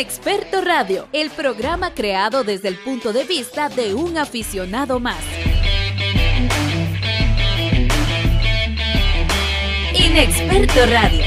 Inexperto Radio, el programa creado desde el punto de vista de un aficionado más. Inexperto Radio.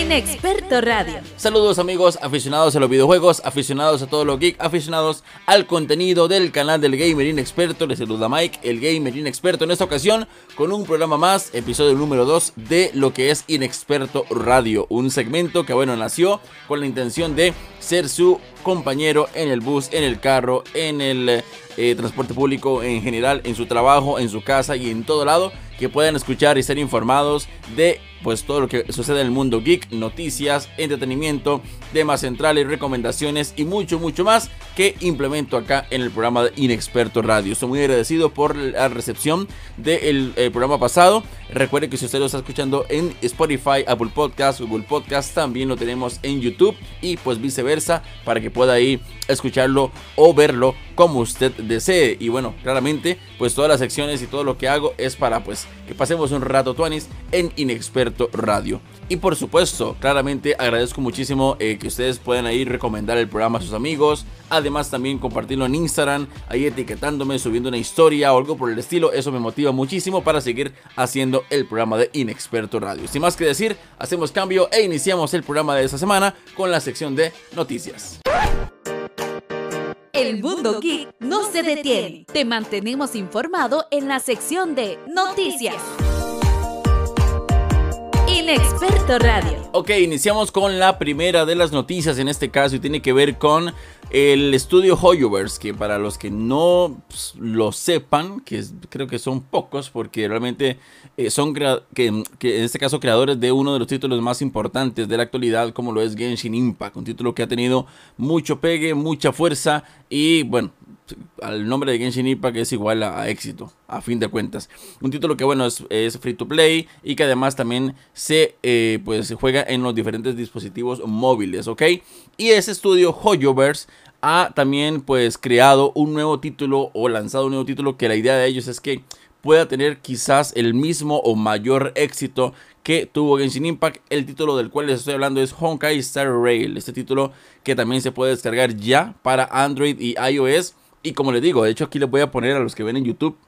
Inexperto Radio. Saludos amigos aficionados a los videojuegos, aficionados a todo lo geek, aficionados al contenido del canal del Gamer Inexperto. Les saluda Mike, el Gamer Inexperto, en esta ocasión con un programa más, episodio número 2 de lo que es Inexperto Radio. Un segmento que bueno, nació con la intención de ser su compañero en el bus, en el carro, en el eh, transporte público en general, en su trabajo, en su casa y en todo lado, que puedan escuchar y ser informados de pues todo lo que sucede en el mundo geek, noticias, entretenimiento, temas centrales, recomendaciones y mucho, mucho más que implemento acá en el programa de Inexperto Radio. Estoy muy agradecido por la recepción del eh, programa pasado. Recuerde que si usted lo está escuchando en Spotify, Apple Podcast, Google Podcast, también lo tenemos en YouTube y pues viceversa para que pueda ir escucharlo o verlo como usted desee. Y bueno, claramente, pues todas las secciones y todo lo que hago es para pues que pasemos un rato tuanis en Inexperto Radio. Y por supuesto, claramente agradezco muchísimo eh, que ustedes puedan ahí recomendar el programa a sus amigos. Además también compartirlo en Instagram, ahí etiquetándome, subiendo una historia o algo por el estilo. Eso me motiva muchísimo para seguir haciendo el programa de Inexperto Radio. Sin más que decir, hacemos cambio e iniciamos el programa de esta semana con la sección de noticias. El mundo geek no se detiene. Te mantenemos informado en la sección de noticias. Inexperto Radio. Ok, iniciamos con la primera de las noticias en este caso y tiene que ver con el estudio Hoyoverse, que para los que no pues, lo sepan, que creo que son pocos, porque realmente eh, son que, en este caso creadores de uno de los títulos más importantes de la actualidad, como lo es Genshin Impact, un título que ha tenido mucho pegue, mucha fuerza y bueno, al nombre de Genshin Impact es igual a, éxito, a fin de cuentas. Un título que bueno es, free to play y que además también se eh, pues juega en los diferentes dispositivos móviles, ¿ok? Y ese estudio Hoyoverse ha también pues creado un nuevo título o lanzado un nuevo título que la idea de ellos es que pueda tener quizás el mismo o mayor éxito que tuvo Genshin Impact. El título del cual les estoy hablando es Honkai Star Rail. Este título que también se puede descargar ya para Android y iOS y como les digo, de hecho aquí les voy a poner a los que ven en YouTube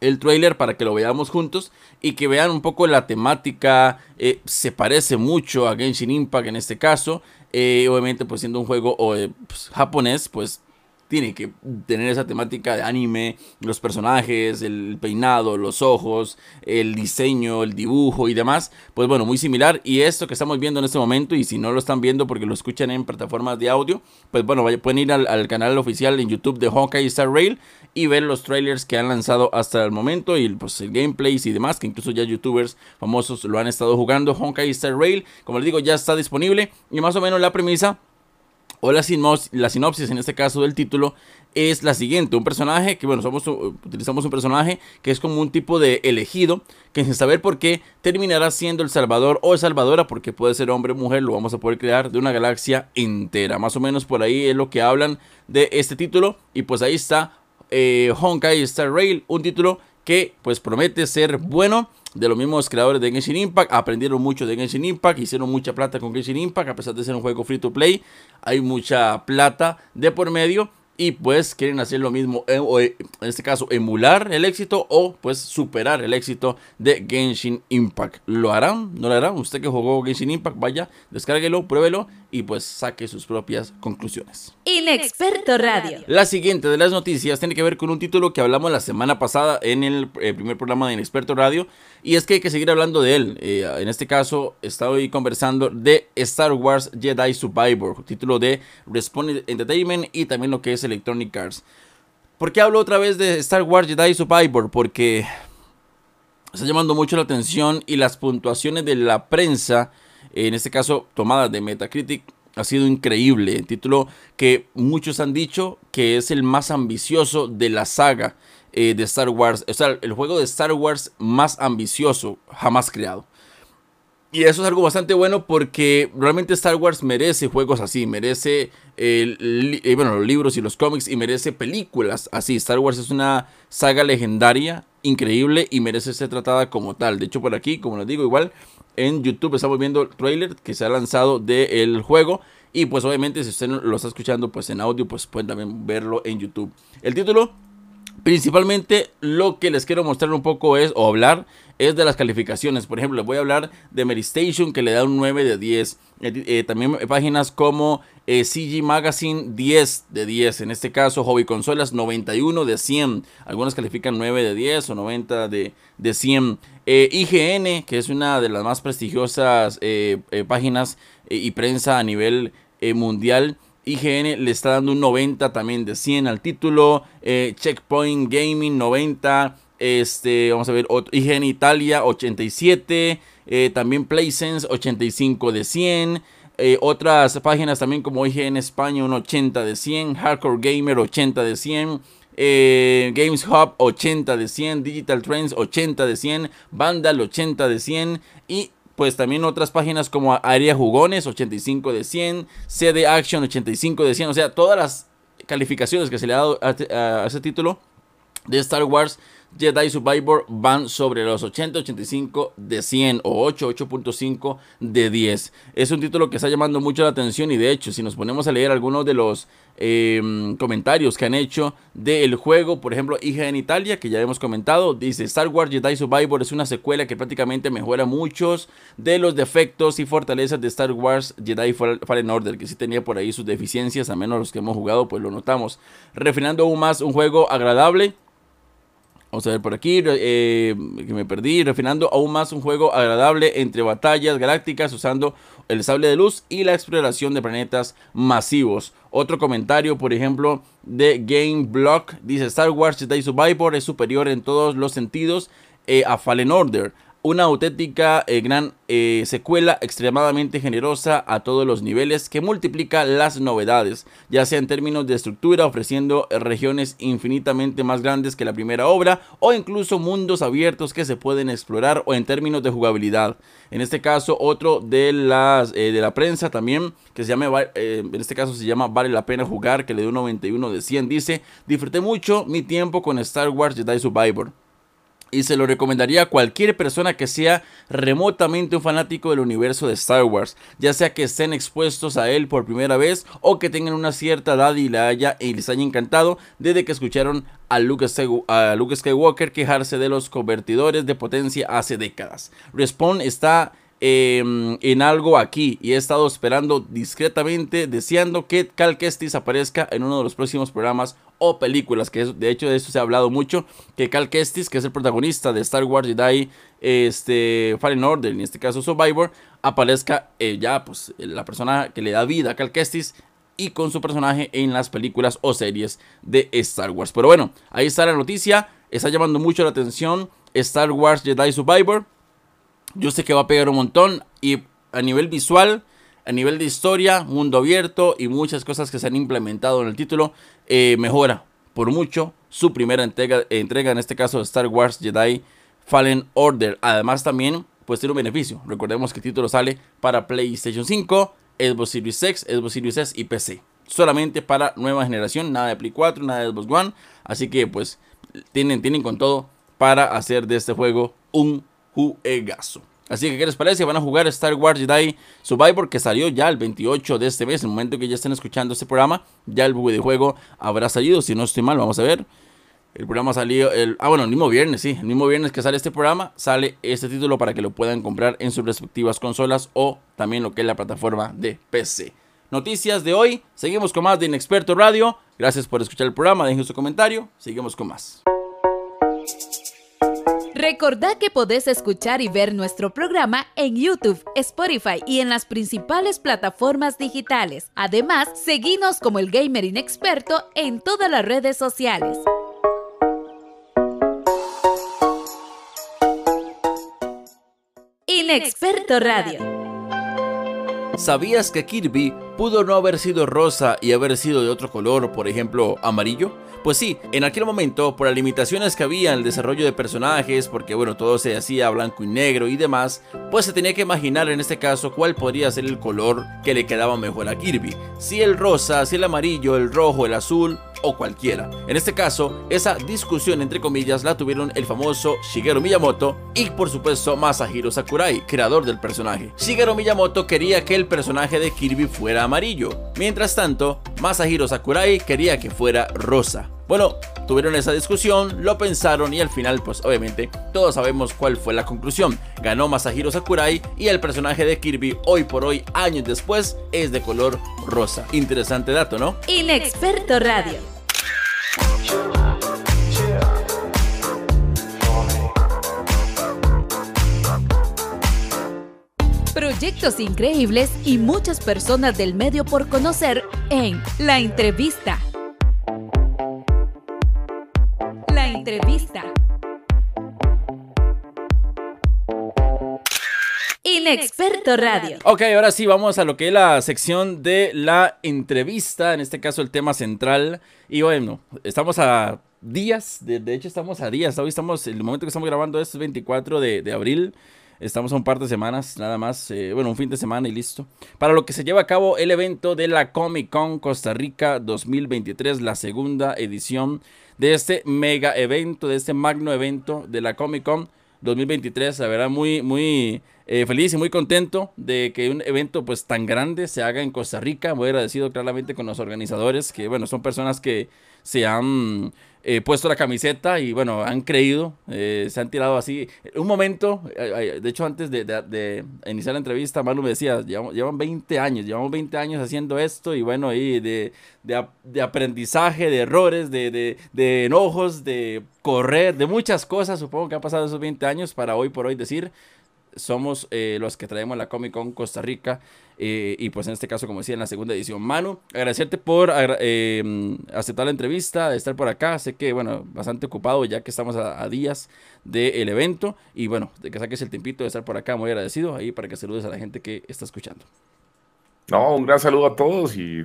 el trailer para que lo veamos juntos y que vean un poco la temática. Eh, se parece mucho a Genshin Impact en este caso. Eh, obviamente pues siendo un juego eh, pues, japonés pues tiene que tener esa temática de anime, los personajes, el peinado, los ojos, el diseño, el dibujo y demás. Pues bueno, muy similar. Y esto que estamos viendo en este momento, y si no lo están viendo porque lo escuchan en plataformas de audio, pues bueno, pueden ir al, canal oficial en YouTube de Honkai Star Rail y ver los trailers que han lanzado hasta el momento y pues el gameplay y demás, que incluso ya youtubers famosos lo han estado jugando. Honkai Star Rail, como les digo, ya está disponible. Y más o menos la premisa o la, sinopsis, en este caso del título es la siguiente, un personaje que bueno, somos, utilizamos un personaje que es como un tipo de elegido que sin saber por qué terminará siendo el salvador o salvadora porque puede ser hombre o mujer, lo vamos a poder crear de una galaxia entera, más o menos por ahí es lo que hablan de este título y pues ahí está eh, Honkai Star Rail, un título que pues promete ser bueno de los mismos creadores de Genshin Impact, aprendieron mucho de Genshin Impact, hicieron mucha plata con Genshin Impact, a pesar de ser un juego free to play, hay mucha plata de por medio y pues quieren hacer lo mismo, eh, eh, en este caso emular el éxito o pues superar el éxito de Genshin Impact. ¿Lo harán? ¿No lo harán? Usted que jugó Genshin Impact, vaya, descárguelo, pruébelo y pues saque sus propias conclusiones. Inexperto Radio. La siguiente de las noticias tiene que ver con un título que hablamos la semana pasada en el eh, primer programa de Inexperto Radio y es que hay que seguir hablando de él. en este caso estoy conversando de Star Wars Jedi Survivor, título de Respawn Entertainment y también lo que es Electronic Arts. ¿Por qué hablo otra vez de Star Wars Jedi Survivor? Porque está llamando mucho la atención y las puntuaciones de la prensa, en este caso tomadas de Metacritic, ha sido increíble. título que muchos han dicho que es el más ambicioso de la saga eh, de Star Wars. O sea, el juego de Star Wars más ambicioso jamás creado. Y eso es algo bastante bueno porque realmente Star Wars merece juegos así, merece eh, bueno, los libros y los cómics y merece películas así. Star Wars es una saga legendaria, increíble y merece ser tratada como tal. De hecho, por aquí, como les digo, igual en YouTube estamos viendo el trailer que se ha lanzado del juego. Y pues obviamente si usted lo está escuchando pues en audio, pues pueden también verlo en YouTube. El título Principalmente lo que les quiero mostrar un poco es, o hablar, es de las calificaciones. Por ejemplo, les voy a hablar de Meristation que le da un 9 de 10. Eh, eh, también páginas como eh, CG Magazine 10 de 10. En este caso, Hobby Consolas 91 de 100. Algunas califican 9 de 10 o 90 de, de 100. IGN, que es una de las más prestigiosas páginas y prensa a nivel mundial IGN le está dando un 90 también de 100 al título. Eh, Checkpoint Gaming 90. Este, vamos a ver, IGN Italia 87. Eh, también PlaySense 85 de 100. Eh, otras páginas también como IGN España un 80 de 100. Hardcore Gamer 80 de 100. Games Hub 80 de 100, Digital Trends 80 de 100, Vandal 80 de 100 y pues también otras páginas como Aria Jugones 85 de 100, CD Action 85 de 100, o sea, todas las calificaciones que se le ha dado a, ese título de Star Wars Jedi Survivor van sobre los 80, 85 de 100 o 8, 8.5 de 10. Es un título que está llamando mucho la atención y de hecho si nos ponemos a leer algunos de los em, comentarios que han hecho del juego, por ejemplo Hija en Italia que ya hemos comentado, dice Star Wars Jedi Survivor es una secuela que prácticamente mejora muchos de los defectos y fortalezas de Star Wars Jedi Fallen Order, que sí tenía por ahí sus deficiencias, a menos los que hemos jugado pues lo notamos, refinando aún más un juego agradable Vamos a ver por aquí, eh, que me perdí, refinando aún más un juego agradable entre batallas galácticas usando el sable de luz y la exploración de planetas masivos. Otro comentario, por ejemplo, de Game Block, dice Star Wars Jedi Survivor es superior en todos los sentidos eh, a Fallen Order una auténtica eh, gran eh, secuela extremadamente generosa a todos los niveles que multiplica las novedades, ya sea en términos de estructura, ofreciendo regiones infinitamente más grandes que la primera obra, o incluso mundos abiertos que se pueden explorar, o en términos de jugabilidad. En este caso, otro de, las, eh, de la prensa también, que se llama, en este caso se llama Vale la pena jugar, que le dio un 91 de 100, dice, disfruté mucho mi tiempo con Star Wars Jedi Survivor y se lo recomendaría a cualquier persona que sea remotamente un fanático del universo de Star Wars, ya sea que estén expuestos a él por primera vez o que tengan una cierta edad y, la haya, y les haya encantado desde que escucharon a Luke, a Luke Skywalker quejarse de los convertidores de potencia hace décadas. Respawn está Em, en algo aquí y he estado esperando discretamente, deseando que Cal Kestis aparezca en uno de los próximos programas o películas, que de hecho de eso se ha hablado mucho, que Cal Kestis, que es el protagonista de Star Wars Jedi, este, Fallen Order, en este caso Survivor, aparezca eh, ya pues la persona que le da vida a Cal Kestis y con su personaje en las películas o series de Star Wars. Pero bueno, ahí está la noticia, está llamando mucho la atención Star Wars Jedi Survivor. Yo sé que va a pegar un montón y a nivel visual, a nivel de historia, mundo abierto y muchas cosas que se han implementado en el título, eh, mejora por mucho su primera entrega, entrega, en este caso Star Wars Jedi Fallen Order. Además también pues tiene un beneficio. Recordemos que el título sale para PlayStation 5, Xbox Series X, Xbox Series S y PC. Solamente para nueva generación, nada de Play 4, nada de Xbox One. Así que pues tienen, tienen con todo para hacer de este juego un juegazo. Así que, ¿qué les parece? Van a jugar Star Wars Jedi Survivor que salió ya el 28 de este mes. En el momento que ya estén escuchando este programa, ya el videojuego habrá salido. Si no estoy mal, vamos a ver. El programa salió el. Ah, bueno, el mismo viernes, sí. El mismo viernes que sale este programa, sale este título para que lo puedan comprar en sus respectivas consolas o también lo que es la plataforma de PC. Noticias de hoy. Seguimos con más de Inexperto Radio. Gracias por escuchar el programa. Dejen su comentario. Seguimos con más. Recordá que podés escuchar y ver nuestro programa en YouTube, Spotify y en las principales plataformas digitales. Además, seguinos como el Gamer Inexperto en todas las redes sociales. Inexperto Radio. ¿Sabías que Kirby pudo no haber sido rosa y haber sido de otro color, por ejemplo, amarillo? Pues sí, en aquel momento, por las limitaciones que había en el desarrollo de personajes, porque bueno, todo se hacía blanco y negro y demás, pues se tenía que imaginar en este caso cuál podría ser el color que le quedaba mejor a Kirby. Si el rosa, si el amarillo, el rojo, el azul o cualquiera. En este caso, esa discusión entre comillas la tuvieron el famoso Shigeru Miyamoto y por supuesto Masahiro Sakurai, creador del personaje. Shigeru Miyamoto quería que el personaje de Kirby fuera amarillo, mientras tanto, Masahiro Sakurai quería que fuera rosa. Bueno, tuvieron esa discusión, lo pensaron y al final, pues obviamente, todos sabemos cuál fue la conclusión. Ganó Masahiro Sakurai y el personaje de Kirby, hoy por hoy, años después, es de color rosa. Interesante dato, ¿no? Inexperto Radio. Proyectos increíbles y muchas personas del medio por conocer en La Entrevista. Entrevista. Inexperto Radio. Ok, ahora sí, vamos a lo que es la sección de la entrevista, en este caso el tema central. Y bueno, estamos a días, de, hecho estamos a días, hoy estamos, el momento que estamos grabando es 24 de, abril. Estamos a un par de semanas, nada más, eh, bueno, un fin de semana y listo. Para lo que se lleva a cabo el evento de la Comic Con Costa Rica 2023, la segunda edición de este mega evento, de este magno evento de la Comic Con 2023. La verdad, muy, muy eh, feliz y muy contento de que un evento pues tan grande se haga en Costa Rica. Muy agradecido claramente con los organizadores, que bueno, son personas que se han eh, puesto la camiseta y bueno, han creído, eh, se han tirado así. Un momento, de hecho antes de, iniciar la entrevista, Malu me decía, llevan, 20 años, llevamos 20 años haciendo esto y bueno, y de, aprendizaje, de errores, de, enojos, de correr, de muchas cosas, supongo que han pasado esos 20 años para hoy por hoy decir, somos eh, los que traemos la Comic Con Costa Rica. Eh, y pues en este caso, como decía, en la segunda edición. Manu, agradecerte por eh, aceptar la entrevista, de estar por acá. Sé que, bueno, bastante ocupado ya que estamos a, días del evento. Y bueno, de que saques el tiempito de estar por acá, muy agradecido ahí para que saludes a la gente que está escuchando. No, un gran saludo a todos y,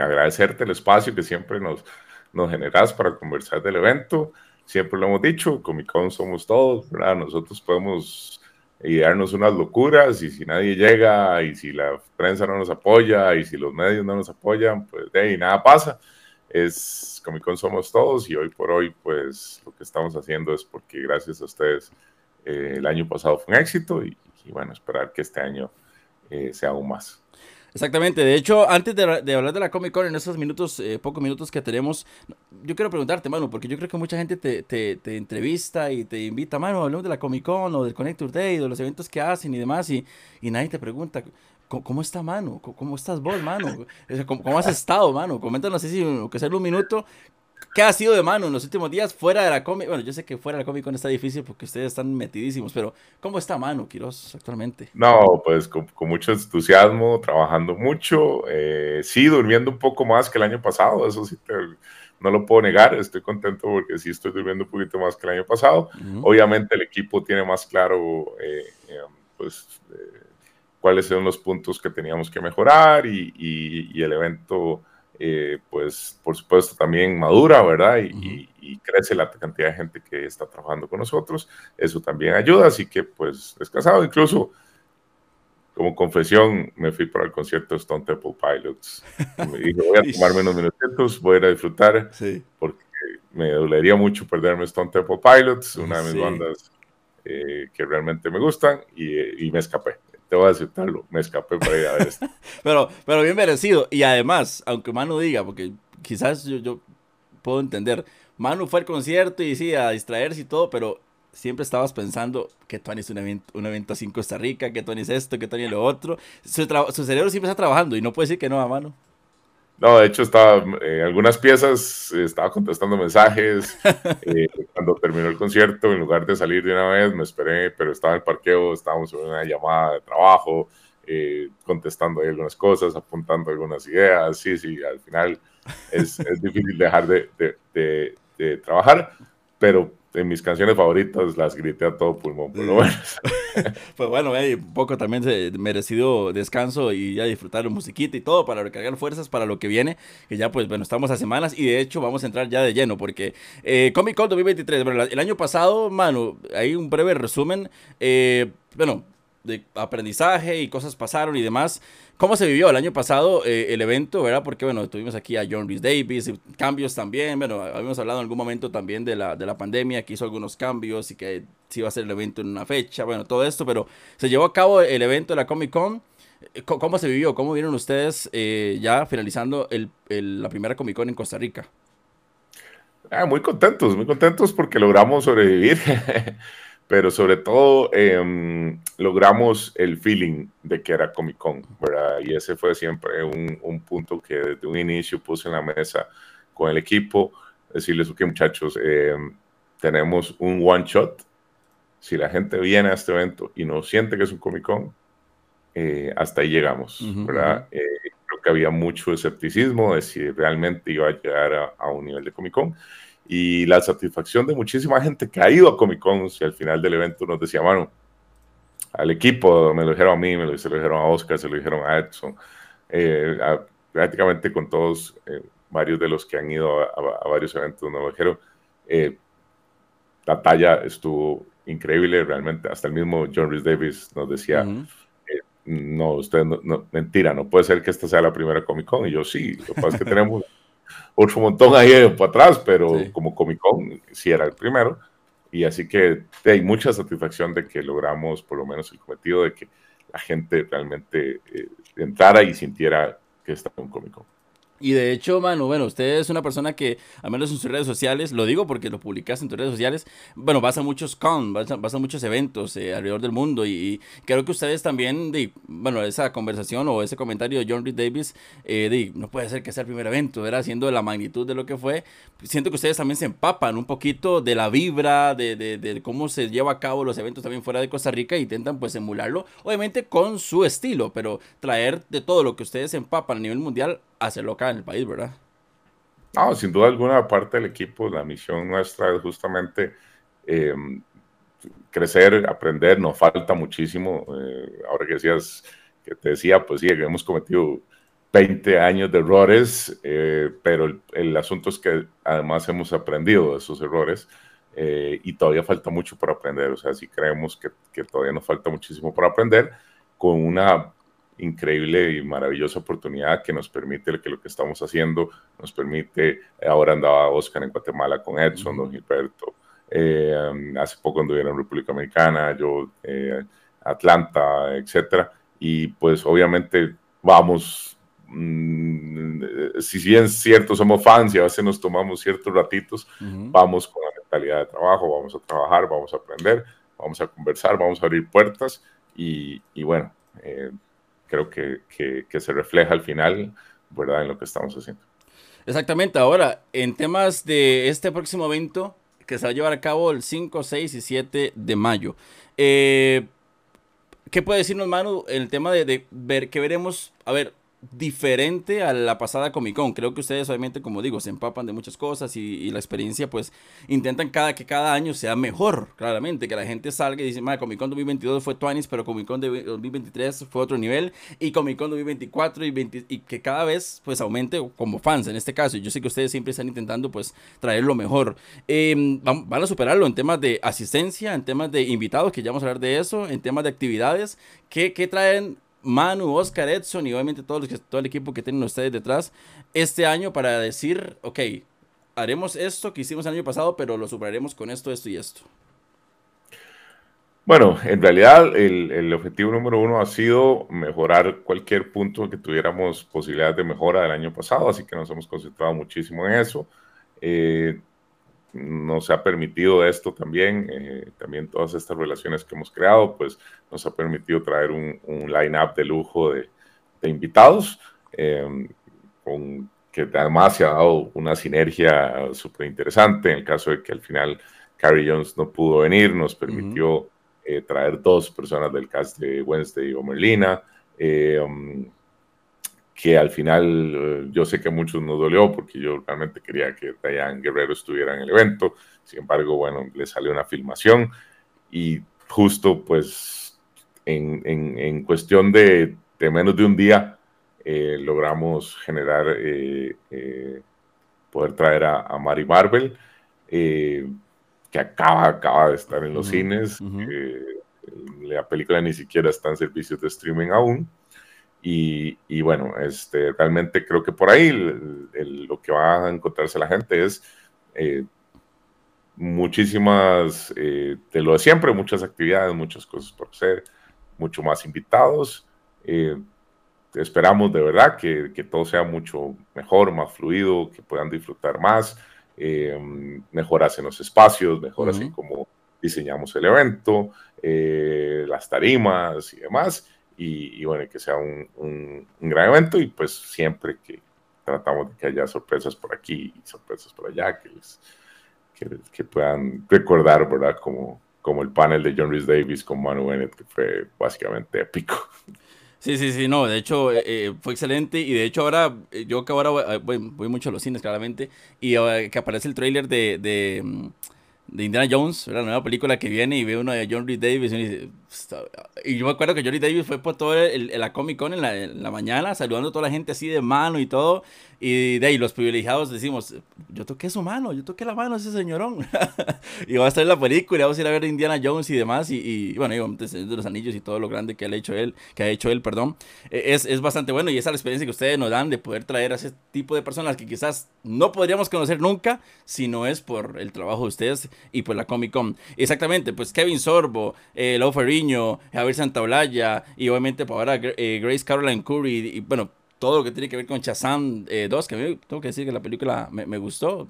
agradecerte el espacio que siempre nos, nos generas para conversar del evento. Siempre lo hemos dicho, Comic Con somos todos, ¿verdad? Nosotros podemos y darnos unas locuras y si nadie llega y si la prensa no nos apoya y si los medios no nos apoyan, pues de ahí nada pasa. Es Comic Con somos todos y hoy por hoy pues lo que estamos haciendo es porque gracias a ustedes eh, el año pasado fue un éxito y, bueno, esperar que este año eh, sea aún más. Exactamente, de hecho, antes de, hablar de la Comic Con en esos minutos, eh, pocos minutos que tenemos, yo quiero preguntarte, mano, porque yo creo que mucha gente te, entrevista y te invita, mano, hablemos de la Comic Con o del Connector Day, de los eventos que hacen y demás, y, nadie te pregunta, ¿cómo, está, mano? ¿Cómo, estás vos, mano? ¿Cómo, ¿Cómo, has estado, mano? Coméntanos, si que sea un minuto, ¿Qué ha sido de mano en los últimos días fuera de la Comic? Bueno, yo sé que fuera de la Comic Con está difícil porque ustedes están metidísimos, pero ¿cómo está mano, Quiroz, actualmente? No, pues con, mucho entusiasmo, trabajando mucho, eh, sí, durmiendo un poco más que el año pasado, eso sí no lo puedo negar, estoy contento porque sí estoy durmiendo un poquito más que el año pasado. Obviamente el equipo tiene más claro, eh, eh, pues, cuáles son los puntos que teníamos que mejorar y, y el evento eh, pues por supuesto también madura, ¿verdad? Y, crece la cantidad de gente que está trabajando con nosotros. Eso también ayuda, así que pues descansado. Incluso como confesión, me fui para el concierto de Stone Temple Pilots. Me dije, voy a tomarme unos minutitos, voy a ir a disfrutar, porque me dolería mucho perderme Stone Temple Pilots, una de mis bandas eh, que realmente me gustan, y, y me escapé voy a aceptarlo, me escapé para ir a ver esto. pero, pero bien merecido. Y además, aunque Manu diga, porque quizás yo, yo puedo entender, Manu fue al concierto y sí, a distraerse y todo, pero siempre estabas pensando que Tony es un evento, un evento así en Costa Rica, que Tony es esto, que Tony es lo otro. Su, su cerebro siempre está trabajando y no puede decir que no a Manu. No, de hecho estaba en eh, algunas piezas, estaba contestando mensajes. Eh, cuando terminó el concierto, en lugar de salir de una vez, me esperé, pero estaba en el parqueo, estábamos en una llamada de trabajo, eh, contestando ahí algunas cosas, apuntando algunas ideas. Sí, sí, al final es, es difícil dejar de, de, de trabajar, pero en mis canciones favoritas las grité a todo pulmón, por lo menos. pues bueno, un poco también merecido descanso y ya disfrutar la musiquita y todo para recargar fuerzas para lo que viene, que ya pues bueno, estamos a semanas y de hecho vamos a entrar ya de lleno porque eh, Comic Con 2023, bueno, el año pasado, mano, hay un breve resumen, eh, bueno, de aprendizaje y cosas pasaron y demás. ¿Cómo se vivió el año pasado eh, el evento, verdad? Porque, bueno, tuvimos aquí a John Rhys Davis, cambios también, bueno, habíamos hablado en algún momento también de la, de la pandemia, que hizo algunos cambios y que sí iba a ser el evento en una fecha, bueno, todo esto, pero se llevó a cabo el evento de la Comic Con. Eh, ¿Cómo se vivió? ¿Cómo vieron ustedes eh, ya finalizando el, la primera Comic Con en Costa Rica? Ah, muy contentos, muy contentos porque logramos sobrevivir. pero sobre todo em, logramos el feeling de que era Comic Con, ¿verdad? Y ese fue siempre un, un, punto que desde un inicio puse en la mesa con el equipo, decirles, ok muchachos, em, tenemos un one shot, si la gente viene a este evento y no siente que es un Comic Con, eh, hasta ahí llegamos, ¿verdad? Eh, creo que había mucho escepticismo de si realmente iba a llegar a, a un nivel de Comic Con y la satisfacción de muchísima gente que ha ido a Comic Con y al final del evento nos decía, bueno, al equipo, me lo dijeron a mí, me lo, se lo dijeron a Oscar, se lo dijeron a Edson, eh, prácticamente con todos, eh, varios de los que han ido a, varios eventos nos lo dijeron, eh, la talla estuvo increíble, realmente, hasta el mismo John Rhys Davis nos decía, no, usted no, mentira, no puede ser que esta sea la primera Comic Con, y yo sí, lo que pasa es que tenemos otro montón ahí para atrás, pero como Comic Con sí era el primero. Y así que hay mucha satisfacción de que logramos por lo menos el cometido de que la gente realmente eh, entrara y sintiera que está en un Comic Con. Y de hecho, mano, bueno, usted es una persona que, al menos en sus redes sociales, lo digo porque lo publicas en tus redes sociales, bueno, vas a muchos con, vas a, muchos eventos eh, alrededor del mundo y, creo que ustedes también, de, bueno, esa conversación o ese comentario de John Reed Davis, eh, de, no puede ser que sea el primer evento, era haciendo la magnitud de lo que fue. Siento que ustedes también se empapan un poquito de la vibra, de, de, de cómo se lleva a cabo los eventos también fuera de Costa Rica e intentan pues emularlo, obviamente con su estilo, pero traer de todo lo que ustedes empapan a nivel mundial hacerlo acá en el país, ¿verdad? No, sin duda alguna, parte del equipo, la misión nuestra es justamente eh, crecer, aprender, nos falta muchísimo. Eh, ahora que decías, que te decía, pues sí, hemos cometido 20 años de errores, eh, pero el, asunto es que además hemos aprendido de esos errores y todavía falta mucho por aprender. O sea, sí creemos que, que todavía nos falta muchísimo por aprender con una increíble y maravillosa oportunidad que nos permite que lo que estamos haciendo nos permite, ahora andaba Oscar en Guatemala con Edson, don Gilberto, eh, hace poco anduve en República Americana, yo eh, Atlanta, etcétera, y pues obviamente vamos, mm, si bien es cierto, somos fans y a veces nos tomamos ciertos ratitos, vamos con la mentalidad de trabajo, vamos a trabajar, vamos a aprender, vamos a conversar, vamos a abrir puertas y, y bueno, eh, creo que, que, se refleja al final, ¿verdad?, en lo que estamos haciendo. Exactamente. Ahora, en temas de este próximo evento que se va a llevar a cabo el 5, 6 y 7 de mayo. Eh, ¿Qué puede decirnos, Manu, el tema de, de ver que veremos? A ver, diferente a la pasada Comic Con. Creo que ustedes obviamente, como digo, se empapan de muchas cosas y, la experiencia pues intentan cada, que cada año sea mejor, claramente, que la gente salga y dice, Comic Con 2022 fue Twanis, pero Comic Con 2023 fue otro nivel y Comic Con 2024 y, y que cada vez pues aumente como fans en este caso. Yo sé que ustedes siempre están intentando pues traer lo mejor. Em, van, a superarlo en temas de asistencia, en temas de invitados, que ya vamos a hablar de eso, en temas de actividades. ¿Qué, qué traen Manu, Oscar, Edson y obviamente todo, que, todo el equipo que tienen ustedes detrás este año para decir, ok, haremos esto que hicimos el año pasado, pero lo superaremos con esto, esto y esto? Bueno, en realidad el, el, objetivo número uno ha sido mejorar cualquier punto que tuviéramos posibilidades de mejora del año pasado, así que nos hemos concentrado muchísimo en eso. Eh, nos ha permitido esto también, eh, también todas estas relaciones que hemos creado, pues nos ha permitido traer un, un line-up de lujo de, invitados, eh, con, que además se ha dado una sinergia súper interesante. En el caso de que al final Carrie Jones no pudo venir, nos permitió eh, traer dos personas del cast de Wednesday o Merlina. Um, que al final eh, yo sé que a muchos nos dolió porque yo realmente quería que Diane Guerrero estuviera en el evento. Sin embargo, bueno, le salió una filmación y justo pues en, en, cuestión de, de, menos de un día eh, logramos generar, eh, poder traer a, a Mari Marvel, que acaba, acaba de estar en los cines. la película ni siquiera está en servicios de streaming aún. Y, y bueno, este, realmente creo que por ahí lo que va a encontrarse la gente es eh, muchísimas, eh, de lo de siempre, muchas actividades, muchas cosas por hacer, mucho más invitados. Eh, esperamos de verdad que, que, todo sea mucho mejor, más fluido, que puedan disfrutar más, mejoras en los espacios, mejoras en cómo diseñamos el evento, las tarimas y demás y, bueno, que sea un, un, gran evento y pues siempre que tratamos de que haya sorpresas por aquí y sorpresas por allá, que, que, puedan recordar, ¿verdad? Como, como el panel de John Rhys Davis con Manu Bennett, que fue básicamente épico. Sí, sí, sí, no, de hecho eh, eh, fue excelente y de hecho ahora, eh, yo que ahora voy, voy, mucho a los cines claramente y que aparece el trailer de, de mm, de Indiana Jones, la nueva película que viene y ve uno de John Reed Davis y, dice, y yo me acuerdo que John Reed Davis fue por todo el, la Comic Con en la, en la, mañana saludando a toda la gente así de mano y todo y de ahí los privilegiados decimos, yo toqué su mano, yo toqué la mano a ese señorón. y va a estar en la película, vamos a ir a ver Indiana Jones y demás. Y, y bueno, y de los anillos y todo lo grande que ha hecho él, que ha hecho él, perdón. E, es, es bastante bueno y esa es la experiencia que ustedes nos dan de poder traer a ese tipo de personas que quizás no podríamos conocer nunca si no es por el trabajo de ustedes y por la Comic Con. Exactamente, pues Kevin Sorbo, eh, Lau Ferriño, Javier Santaolalla y obviamente por ahora eh, Grace Caroline Curry y bueno, todo lo que tiene que ver con Shazam 2, eh, que a mí tengo que decir que la película me, me gustó.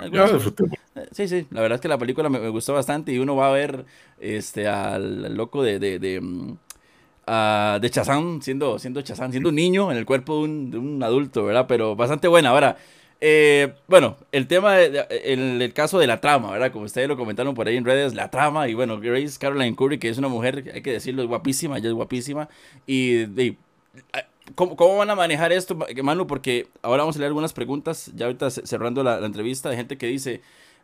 Eh, sí, sí, la verdad es que la película me, me, gustó bastante y uno va a ver este al, loco de, de, de, uh, de Shazam siendo, siendo Shazam, siendo un niño en el cuerpo de un, de un adulto, ¿verdad? Pero bastante buena. Ahora, eh, bueno, el tema, de, el, el, caso de la trama, ¿verdad? Como ustedes lo comentaron por ahí en redes, la trama y bueno, Grace Caroline Curry, que es una mujer, hay que decirlo, es guapísima, ella es guapísima y... y ¿Cómo, van a manejar esto, Manu? Porque ahora vamos a leer algunas preguntas, ya ahorita cerrando la, entrevista, de gente que dice,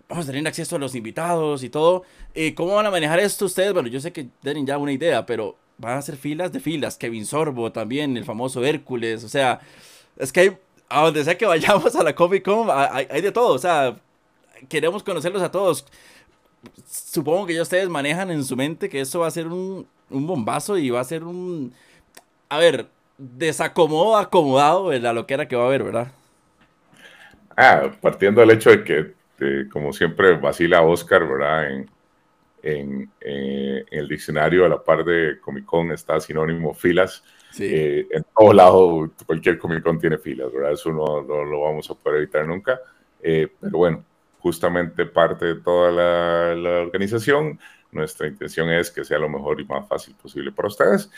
vamos a tener acceso a los invitados y todo. Eh, ¿Cómo van a manejar esto ustedes? Bueno, yo sé que tienen ya una idea, pero van a ser filas de filas. Kevin Sorbo también, el famoso Hércules, o sea, es que hay, a donde sea que vayamos a la Comic Con, hay, hay de todo, o sea, queremos conocerlos a todos. Supongo que ya ustedes manejan en su mente que eso va a ser un, un bombazo y va a ser un... A ver, desacomodo acomodado en la loquera que va a haber, ¿verdad? Ah, partiendo del hecho de que, como siempre, vacila Oscar, ¿verdad? En, en, eh, en, el diccionario a la par de Comic Con está sinónimo filas. Sí. Eh, en todo lado, cualquier Comic Con tiene filas, ¿verdad? Eso no, no lo vamos a poder evitar nunca. Eh, pero bueno, justamente parte de toda la, la organización, nuestra intención es que sea lo mejor y más fácil posible para ustedes.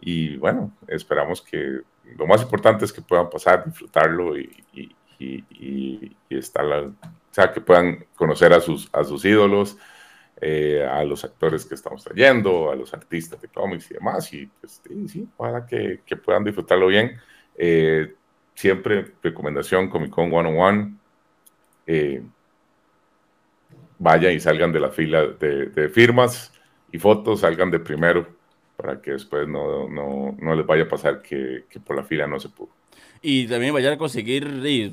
Y bueno, esperamos que lo más importante es que puedan pasar, disfrutarlo y, y, y, estar, o sea, que puedan conocer a sus, a sus ídolos, eh, a los actores que estamos trayendo, a los artistas de cómics y demás. Y pues sí, sí para que, puedan disfrutarlo bien. Eh, siempre recomendación Comic Con 101. Eh, vayan y salgan de la fila de firmas y fotos, salgan de primero para que después no, no, no les vaya a pasar que, que, por la fila no se pudo. Y también vayan a conseguir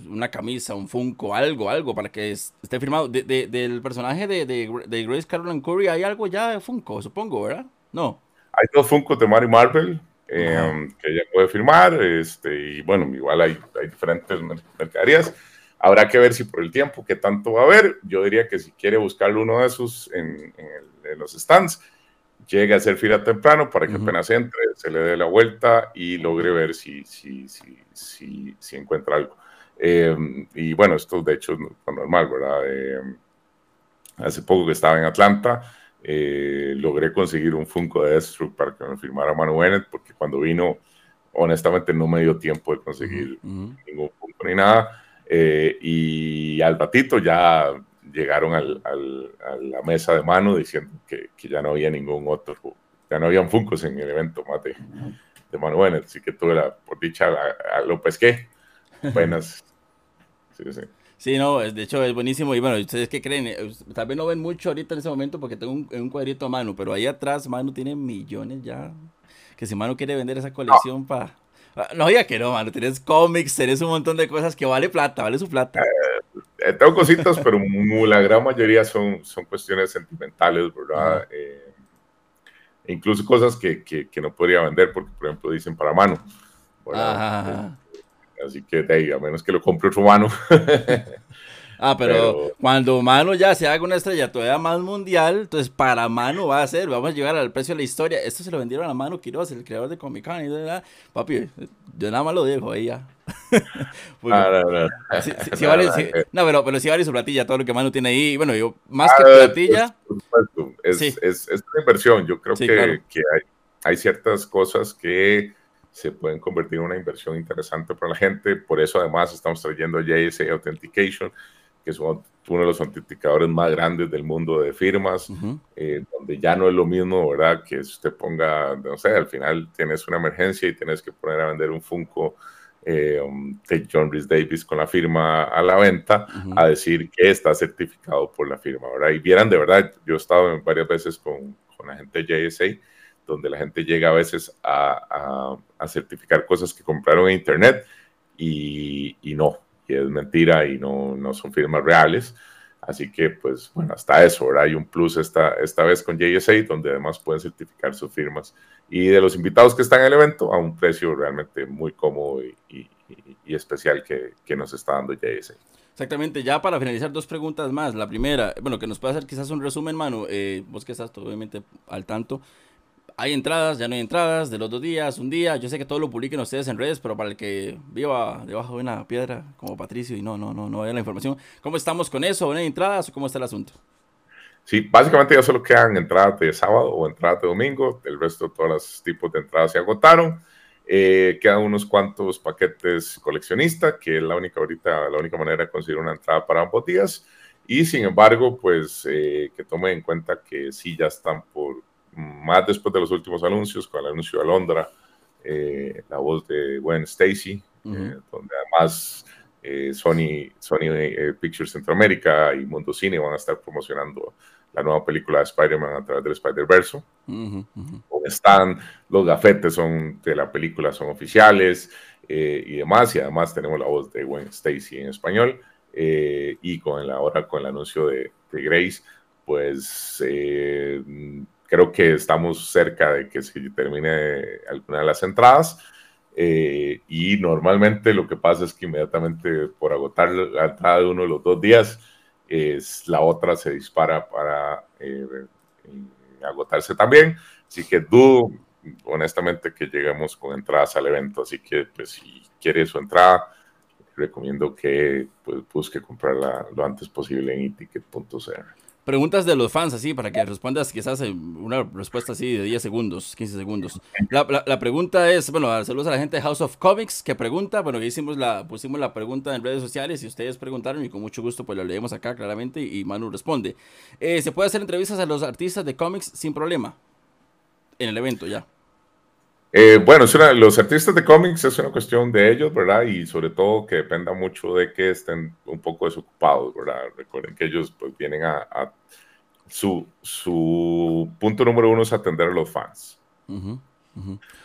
una camisa, un Funko, algo, algo para que esté firmado. De, de, del personaje de, de, Grace Caroline Curry, hay algo ya de Funko, supongo, ¿verdad? No. Hay dos Funkos de Mary Marvel eh, que ella puede firmar. Este, y bueno, igual hay, hay diferentes mercaderías. Habrá que ver si por el tiempo que tanto va a haber. Yo diría que si quiere buscar uno de esos en, en, el, en los stands, llegue a hacer fila temprano para que uh -huh. apenas entre, se le dé la vuelta y logre ver si, si, si, si, si encuentra algo. Eh, y bueno, esto de hecho es normal, ¿verdad? Eh, hace poco que estaba en Atlanta, eh, logré conseguir un Funko de Deathstroke para que me firmara Manu Bennett, porque cuando vino, honestamente no me dio tiempo de conseguir uh -huh. ningún Funko ni nada. Eh, y al ratito ya llegaron al, al, a la mesa de mano diciendo que, que, ya no había ningún otro, ya no habían Funcos en el evento más de, de Bennett, así que tuve la, por dicha, a, a lo pesqué. Buenas. Sí, sí. Sí, no, de hecho es buenísimo. Y bueno, ¿ustedes qué creen? Eh, tal vez no ven mucho ahorita en ese momento porque tengo un, un cuadrito a mano, pero ahí atrás Manu tiene millones ya. Que si Manu quiere vender esa colección no. para... No, ya que no, Manu. Tienes cómics, tenés un montón de cosas que vale plata, vale su plata. Eh, tengo cositas, pero la gran mayoría son, son cuestiones sentimentales, ¿verdad? Eh, incluso cosas que, que, no podría vender porque, por ejemplo, dicen para mano. Así que de ahí, a menos que lo compre otro mano. Ah, pero, cuando Mano ya se haga una estrella todavía más mundial, entonces para Mano va a ser, vamos a llegar al precio de la historia. Esto se lo vendieron a Mano Quiroz, el creador de Comic Con. Y de, papi, yo nada más lo dejo ahí ya. ah, no, no. Sí, vale, no, pero, pero sí vale su platilla, todo lo que Mano tiene ahí. Bueno, yo, más que ah, platilla. Es, es, es, es, una inversión. Yo creo que, que hay, hay ciertas cosas que se pueden convertir en una inversión interesante para la gente. Por eso, además, estamos trayendo JSA Authentication que son uno de los autenticadores más grandes del mundo de firmas, eh, donde ya no es lo mismo, ¿verdad? Que usted ponga, no sé, al final tienes una emergencia y tienes que poner a vender un Funko eh, um, de John Rhys Davis con la firma a la venta, a decir que está certificado por la firma, ¿verdad? Y vieran, de verdad, yo he estado varias veces con, con la gente de JSA, donde la gente llega a veces a, a, certificar cosas que compraron en Internet y, y no, y es mentira y no, no son firmas reales. Así que, pues, bueno, hasta eso, ¿verdad? Hay un plus esta, esta vez con JSA, donde además pueden certificar sus firmas. Y de los invitados que están en el evento, a un precio realmente muy cómodo y, y, especial que, que, nos está dando JSA. Exactamente, ya para finalizar, dos preguntas más. La primera, bueno, que nos puede hacer quizás un resumen, mano, eh, vos que estás obviamente al tanto hay entradas, ya no hay entradas, de los dos días, un día. Yo sé que todo lo publiquen ustedes en redes, pero para el que viva debajo de una piedra, como Patricio, y no, no, no, no vea la información, ¿cómo estamos con eso? ¿No hay entradas o cómo está el asunto? Sí, básicamente ya solo quedan entradas de sábado o entradas de domingo. El resto de todos los tipos de entradas se agotaron. Eh, quedan unos cuantos paquetes coleccionistas, que es la única ahorita, la única manera de conseguir una entrada para ambos días. Y sin embargo, pues eh, que tomen en cuenta que sí ya están por más después de los últimos anuncios, con el anuncio de Alondra, eh, la voz de Gwen Stacy, eh, donde además eh, Sony, Sony Pictures Centroamérica y Mundo Cine van a estar promocionando la nueva película de Spider-Man a través del Spider-Verse. están los gafetes son, de la película son oficiales y demás, y además tenemos la voz de Gwen Stacy en español. y con la, ahora con el anuncio de, de Grace, pues creo que estamos cerca de que se termine alguna de las entradas. Eh, y normalmente lo que pasa es que inmediatamente por agotar la entrada de uno de los dos días, es, la otra se dispara para eh, agotarse también. Así que dudo honestamente que lleguemos con entradas al evento. Así que pues, si quiere su entrada, recomiendo que pues, busque comprarla lo antes posible en eticket.cr. Preguntas de los fans, así, para que respondas quizás una respuesta así de 10 segundos, 15 segundos. La, pregunta es, bueno, saludos a la gente de House of Comics que pregunta, bueno, hicimos la, pusimos la pregunta en redes sociales y ustedes preguntaron y con mucho gusto pues la leemos acá claramente y, Manu responde. Eh, ¿Se puede hacer entrevistas a los artistas de cómics sin problema? En el evento ya. Eh, bueno, los artistas de cómics es una cuestión de ellos, ¿verdad? Y sobre todo que dependa mucho de que estén un poco desocupados, ¿verdad? Recuerden que ellos pues vienen a... su, su, punto número uno es atender a los fans.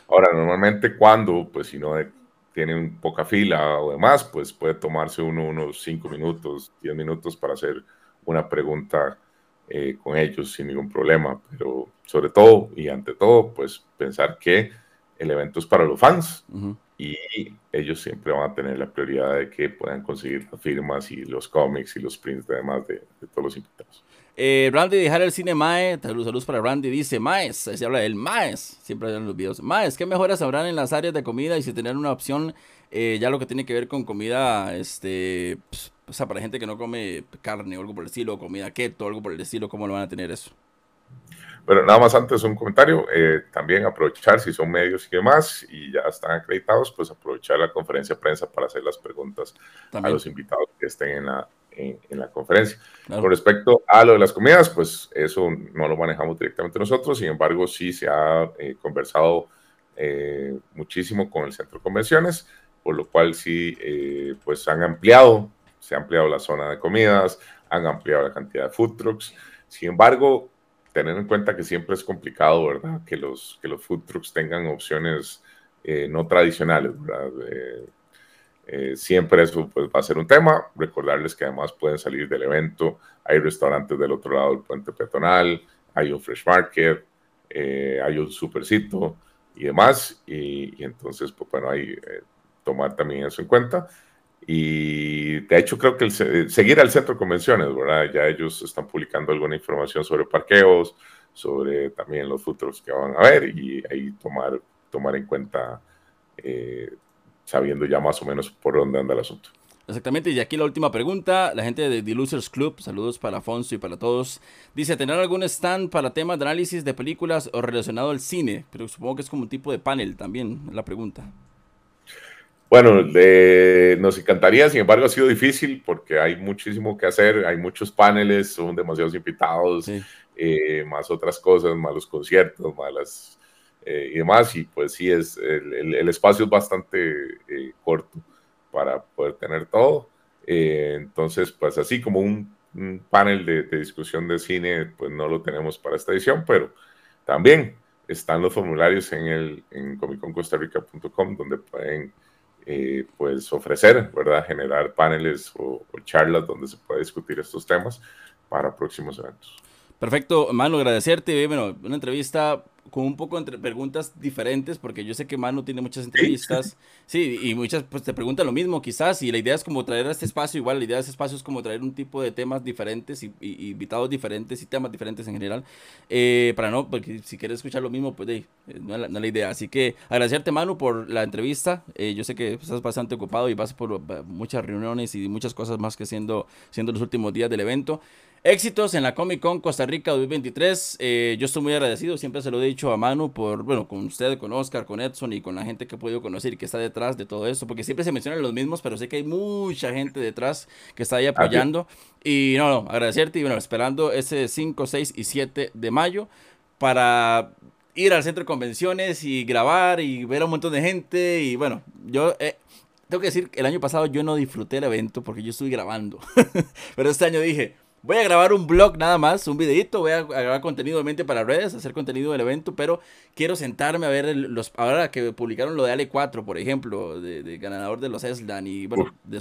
Ahora, normalmente cuando, pues si no tienen poca fila o demás, pues puede tomarse uno unos cinco minutos, diez minutos para hacer una pregunta eh, con ellos sin ningún problema. Pero sobre todo y ante todo, pues pensar que el evento es para los fans y ellos siempre van a tener la prioridad de que puedan conseguir las firmas y los cómics y los prints además de, todos los invitados. Eh, Randy dejar el cine Mae, saludos, saludos para Randy, dice Maes, se habla del Maes, siempre en los videos. Maes, ¿qué mejoras habrán en las áreas de comida y si tener una opción eh, ya lo que tiene que ver con comida, este, pues, o sea, para gente que no come carne o algo por el estilo, comida keto, algo por el estilo, ¿cómo lo van a tener eso? Pero nada más antes un comentario, eh, también aprovechar si son medios y demás y ya están acreditados, pues aprovechar la conferencia de prensa para hacer las preguntas a los invitados que estén en la, en, la conferencia. Con respecto a lo de las comidas, pues eso no lo manejamos directamente nosotros, sin embargo sí se ha eh, conversado eh, muchísimo con el centro de convenciones, por lo cual sí, pues han ampliado, se ha ampliado la zona de comidas, han ampliado la cantidad de food trucks, sin embargo, tener en cuenta que siempre es complicado, ¿verdad? Que los, que los food trucks tengan opciones eh, no tradicionales, ¿verdad? Eh, eh, siempre eso pues, va a ser un tema. Recordarles que además pueden salir del evento. Hay restaurantes del otro lado del puente peatonal, hay un fresh market, hay un supercito y demás, y, entonces, pues bueno, hay tomar también eso en cuenta. Y de hecho creo que el, seguir al centro convenciones, ¿verdad? Ya ellos están publicando alguna información sobre parqueos, sobre también los futuros que van a ver y ahí tomar, tomar en cuenta, eh, sabiendo ya más o menos por dónde anda el asunto. Exactamente, y aquí la última pregunta, la gente de The Losers Club, saludos para Afonso y para todos, dice, ¿tener algún stand para temas de análisis de películas o relacionado al cine? Pero supongo que es como un tipo de panel también, la pregunta. Bueno, nos encantaría, sin embargo ha sido difícil porque hay muchísimo que hacer, hay muchos paneles, son demasiados invitados, eh, más otras cosas, más los conciertos, más las, eh, y demás, y pues sí, es, el, espacio es bastante eh, corto para poder tener todo. entonces, pues así como un, panel de, discusión de cine, pues no lo tenemos para esta edición, pero también están los formularios en el en comicconstarrica.com donde pueden eh, pues ofrecer, ¿verdad? Generar paneles o, charlas donde se pueda discutir estos temas para próximos eventos. Perfecto, Manu, agradecerte. Bueno, una entrevista con un poco entre preguntas diferentes, porque yo sé que Manu tiene muchas entrevistas, sí, y muchas pues te preguntan lo mismo quizás, y la idea es como traer a este espacio, igual la idea de este espacio es como traer un tipo de temas diferentes y, invitados diferentes y temas diferentes en general, eh, para no, porque si quieres escuchar lo mismo, pues no, es la, idea. Así que agradecerte Manu por la entrevista, eh, yo sé que estás bastante ocupado y vas por eh, muchas reuniones y muchas cosas más que siendo, siendo los últimos días del evento. Éxitos en la Comic Con Costa Rica 2023. Eh, yo estoy muy agradecido, siempre se lo he dicho a Manu por, bueno, con usted, con Oscar, con Edson y con la gente que he podido conocer y que está detrás de todo eso, porque siempre se mencionan los mismos, pero sé que hay mucha gente detrás que está ahí apoyando. Y no, no, agradecerte y bueno, esperando ese 5, 6 y 7 de mayo para ir al centro de convenciones y grabar y ver a un montón de gente. Y bueno, yo eh, tengo que decir, el año pasado yo no disfruté el evento porque yo estuve grabando, pero este año dije Voy a grabar un blog nada más, un videito, voy a grabar contenido mente para redes, hacer contenido del evento, pero quiero sentarme a ver los ahora que publicaron lo de Ale4, por ejemplo, de, ganador de los Eslan y bueno, de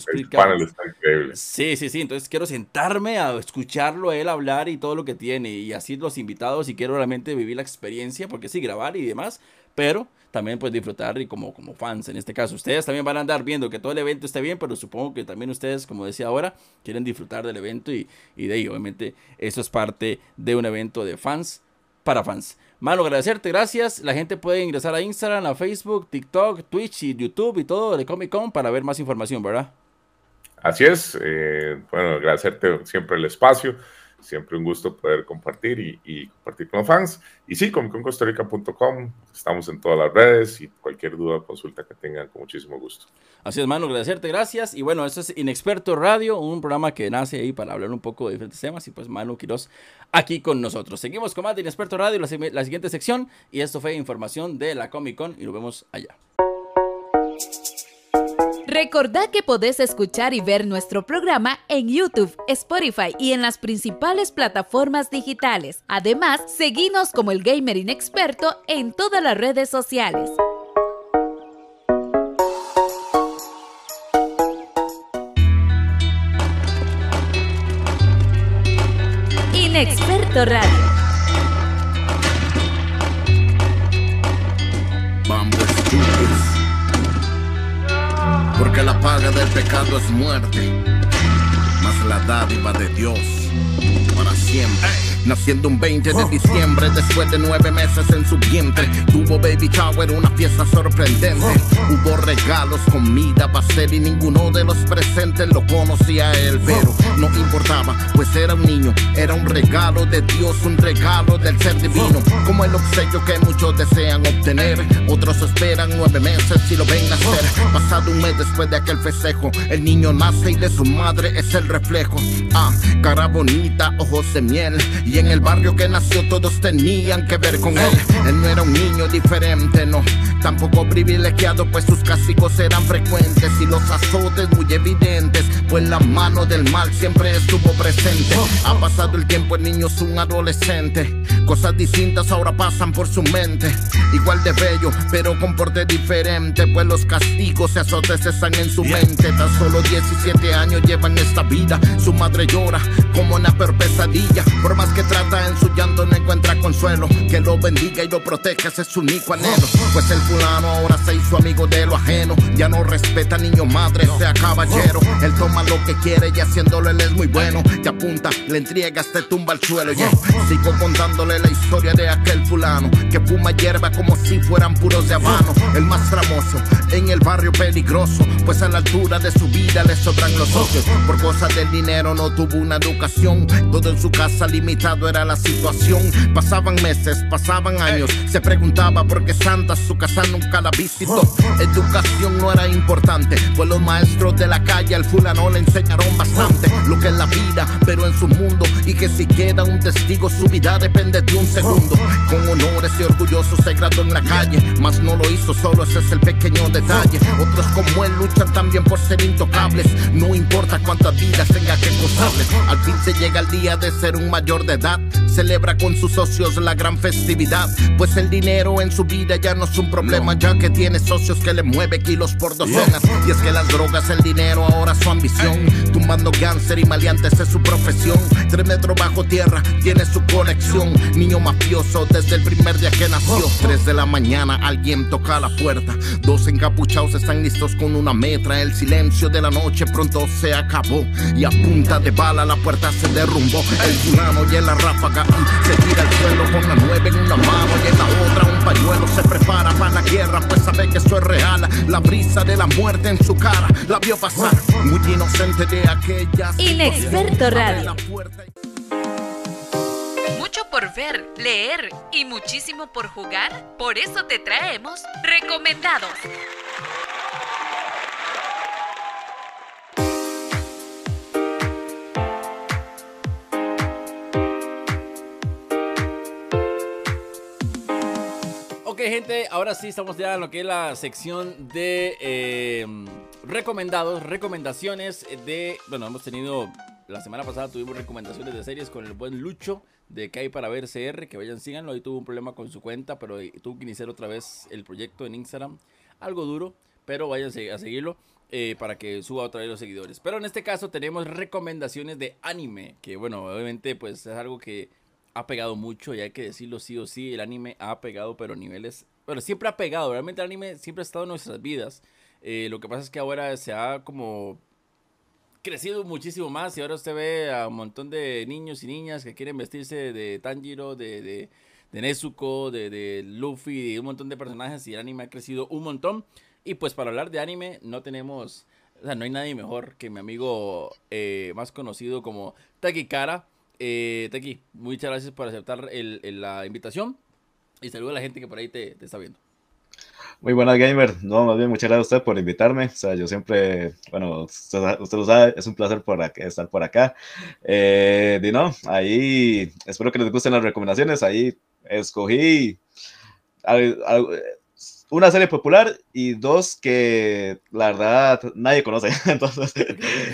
Sí, sí, sí, entonces quiero sentarme a escucharlo a él hablar y todo lo que tiene y así los invitados y quiero realmente vivir la experiencia, porque sí, grabar y demás, pero también pues disfrutar y como, como fans en este caso. Ustedes también van a andar viendo que todo el evento esté bien, pero supongo que también ustedes, como decía ahora, quieren disfrutar del evento y, y de ahí obviamente eso es parte de un evento de fans para fans. Mano, agradecerte, gracias. La gente puede ingresar a Instagram, a Facebook, TikTok, Twitch y YouTube y todo de Comic Con para ver más información, ¿verdad? Así es. Eh, bueno, agradecerte siempre el espacio. Siempre un gusto poder compartir y, compartir con los fans. Y sí, con costarrica.com, estamos en todas las redes y cualquier duda o consulta que tengan, con muchísimo gusto. Así es, mano, agradecerte, gracias. Y bueno, eso es Inexperto Radio, un programa que nace ahí para hablar un poco de diferentes temas. Y pues Manu Quiroz aquí con nosotros. Seguimos con más de Inexperto Radio, la, la siguiente sección. Y esto fue información de la Comic Con y nos vemos allá. Recordá que podés escuchar y ver nuestro programa en YouTube, Spotify y en las principales plataformas digitales. Además, seguinos como el Gamer Inexperto en todas las redes sociales. Inexperto Radio. La paga del pecado es muerte, mas la dádiva de Dios para siempre. Naciendo un 20 de diciembre, después de nueve meses en su vientre, tuvo baby shower, una fiesta sorprendente. Hubo regalos, comida, pastel y ninguno de los presentes lo conocía a él, pero no importaba, pues era un niño, era un regalo de Dios, un regalo del ser divino, como el obsequio que muchos desean obtener. Otros esperan nueve meses y lo ven nacer. Pasado un mes después de aquel festejo, el niño nace y de su madre es el reflejo. Ah, cara bonita, ojos de miel y en el barrio que nació todos tenían que ver con él. Él no era un niño diferente, no, tampoco privilegiado, pues sus castigos eran frecuentes y los azotes muy evidentes, pues la mano del mal siempre estuvo presente. Ha pasado el tiempo, el niño es un adolescente, cosas distintas ahora pasan por su mente. Igual de bello, pero con porte diferente, pues los castigos y azotes están en su mente. Tan solo 17 años llevan esta vida, su madre llora como una peor pesadilla, por más que trata en su llanto no encuentra consuelo, que lo bendiga y lo proteja, ese es su único anhelo. Pues el fulano ahora se hizo amigo de lo ajeno, ya no respeta niño madre, sea caballero. Él toma lo que quiere y haciéndolo él es muy bueno. Te apunta, le entregas, te tumba al suelo. Sigo contándole la historia de aquel fulano que fuma hierba como si fueran puros de habano. El más famoso en el barrio peligroso, pues a la altura de su vida le sobran los socios. Por cosas del dinero no tuvo una educación, todo en su casa limitado era la situación. Pasaban meses, pasaban años, se preguntaba por qué Santa su casa nunca la visitó. Educación no era importante, pues los maestros de la calle al fulano le enseñaron bastante lo que es la vida, pero en su mundo. Y que si queda un testigo, su vida depende de un segundo. Con honores y orgulloso se graduó en la calle, mas no lo hizo solo, ese es el pequeño detalle. Otros como él luchan también por ser intocables, no importa cuántas vidas tenga que costarles. Al fin se llega el día de ser un mayor de edad, celebra con sus socios la gran festividad, pues el dinero en su vida ya no es un problema, ya que tiene socios que le mueve kilos por docenas. Y es que las drogas, el dinero, ahora su ambición, tumbando cáncer y maleantes es su profesión. Tres metros bajo tierra tiene su conexión, niño mafioso desde el primer día que nació. Tres de la mañana alguien toca la puerta, dos encapuchados están listos con una metra. El silencio de la noche pronto se acabó. Y a punta de bala la puerta se derrumbó. El fulano y en la ráfaga se tira al suelo con la nueve en una mano y en la otra un pañuelo. Se prepara para la guerra, pues sabe que eso es real. La brisa de la muerte en su cara la vio pasar, muy inocente de aquella. Inexperto Radio. Mucho por ver, leer y muchísimo por jugar. Por eso te traemos recomendados. Ahora sí estamos ya en lo que es la sección de eh, recomendados, recomendaciones de. Bueno, hemos tenido. La semana pasada tuvimos recomendaciones de series con el buen Lucho de que hay para ver CR. Que vayan, síganlo. Ahí tuvo un problema con su cuenta, pero tuvo que iniciar otra vez el proyecto en Instagram. Algo duro, pero vayan a seguirlo. Eh, para que suba otra vez los seguidores. Pero en este caso tenemos recomendaciones de anime, que bueno, obviamente pues es algo que ha pegado mucho y hay que decirlo sí o sí, el anime ha pegado, pero niveles, bueno, siempre ha pegado, realmente el anime siempre ha estado en nuestras vidas. Eh, lo que pasa es que ahora se ha como crecido muchísimo más y ahora usted ve a un montón de niños y niñas que quieren vestirse de Tanjiro, de, de, Nezuko, de, de Luffy, de un montón de personajes y el anime ha crecido un montón. Y pues para hablar de anime no tenemos, o sea, no hay nadie mejor que mi amigo eh, más conocido como Taki Kara. Eh, Taki, muchas gracias por aceptar el, el, la invitación y saluda a la gente que por ahí te, te está viendo. Muy buenas, gamer. No, más bien, muchas gracias a usted por invitarme. O sea, yo siempre, bueno, usted, usted lo sabe, es un placer por estar por acá. Eh, y no, ahí espero que les gusten las recomendaciones. Ahí escogí una serie popular y dos que la verdad nadie conoce. Entonces,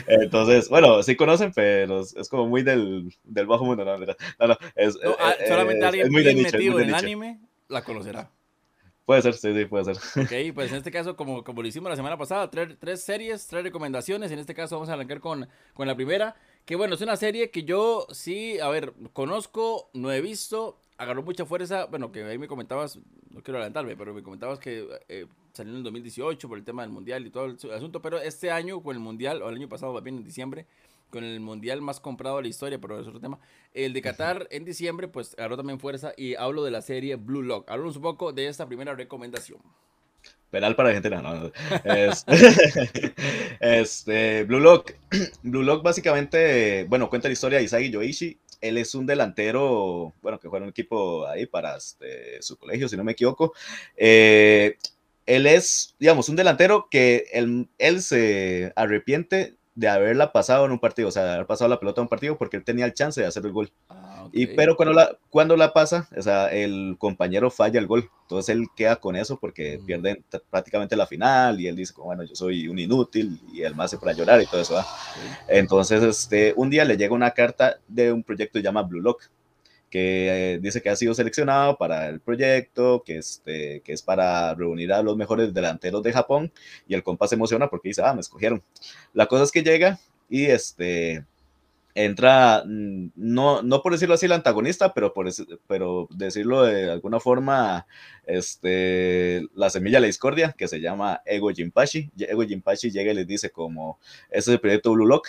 entonces bueno, sí conocen, pero es como muy del, del bajo mundo. No, no, no es, no, ah, es, solamente es, alguien es muy bien de nicho, metido muy en el anime la conocerá. Puede ser, sí, sí, puede ser. Ok, pues en este caso, como, como lo hicimos la semana pasada, tres, tres series, tres recomendaciones. En este caso vamos a arrancar con, con la primera. Que bueno, es una serie que yo sí, a ver, conozco, no he visto, agarró mucha fuerza. Bueno, que ahí me comentabas, no quiero adelantarme, pero me comentabas que eh, salió en el 2018 por el tema del mundial y todo el asunto. Pero este año, con el mundial, o el año pasado, bien en diciembre, con el mundial más comprado de la historia, pero es otro tema. El de Qatar en diciembre, pues agarró también fuerza y hablo de la serie Blue Lock. Hablamos un poco de esta primera recomendación. Penal para Argentina, no. no. Es, este, Blue Lock. Blue Lock básicamente, bueno, cuenta la historia de Isagi Yoichi. Él es un delantero, bueno, que juega en un equipo ahí para este, su colegio, si no me equivoco. Eh, él es, digamos, un delantero que él, él se arrepiente de haberla pasado en un partido, o sea, de haber pasado la pelota en un partido porque él tenía el chance de hacer el gol. Ah, Y, pero cuando la, cuando la pasa, o sea, el compañero falla el gol. Entonces él queda con eso porque Mm. pierde prácticamente la final y él dice, como, bueno, yo soy un inútil y él me hace para llorar y todo eso. ¿va? Entonces, este, un día le llega una carta de un proyecto que se llama Blue Lock, que eh, dice que ha sido seleccionado para el proyecto, que, este, que es para reunir a los mejores delanteros de Japón y el compa se emociona porque dice, ah, me escogieron. La cosa es que llega y este entra, mm, no, no por decirlo así, el antagonista, pero por pero decirlo de alguna forma, este, la semilla de la discordia, que se llama Ego Jinpachi. Ego Jinpachi llega y les dice como, este es el proyecto Blue Lock,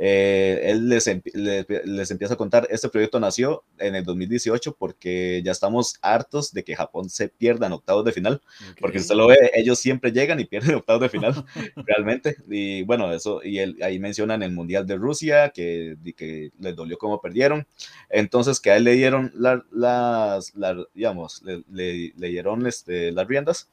eh, él les, les, empieza a contar, este proyecto nació en el 2018 porque ya estamos hartos de que Japón se pierda en octavos de final, porque si usted lo ve, ellos siempre llegan y pierden octavos de final, realmente, y bueno, eso, y ahí mencionan el Mundial de Rusia, que, que les dolió cómo perdieron, entonces que a él le dieron las, digamos, le, le, dieron este, las riendas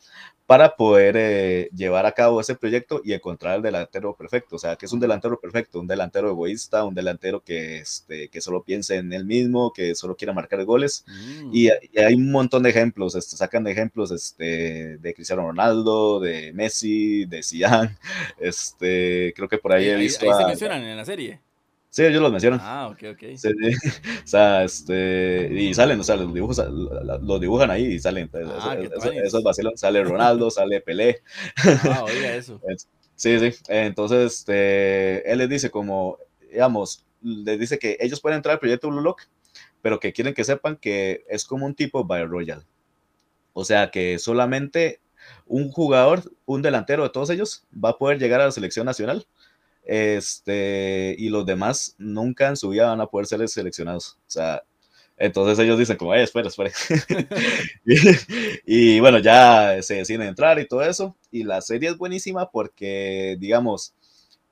para poder eh, llevar a cabo ese proyecto y encontrar el delantero perfecto. O sea, que es un delantero perfecto, un delantero egoísta, un delantero que, este, que solo piense en él mismo, que solo quiera marcar goles. Mm. Y, hay un montón de ejemplos, este, sacan ejemplos este, de Cristiano Ronaldo, de Messi, de Zidane. Este, creo que por ahí he visto. Ahí, se mencionan en la serie. Sí, ellos los mencionan. Ah, ok, ok. o sea, este, y salen, o sea, los, dibujos, los dibujan ahí y salen. Ah, esos vacilos, sale Ronaldo, sale Pelé. Ah, oiga eso. Sí, sí. Entonces, este, él les dice como, digamos, les dice que ellos pueden entrar al proyecto Blue Lock, pero que quieren que sepan que es como un tipo Battle Royal. O sea, que solamente un jugador, un delantero de todos ellos, va a poder llegar a la selección nacional este, y los demás nunca en su vida van a poder ser seleccionados. O sea, entonces ellos dicen como, eh, espera, espera. y, y, bueno, ya se deciden entrar y todo eso. Y la serie es buenísima porque, digamos,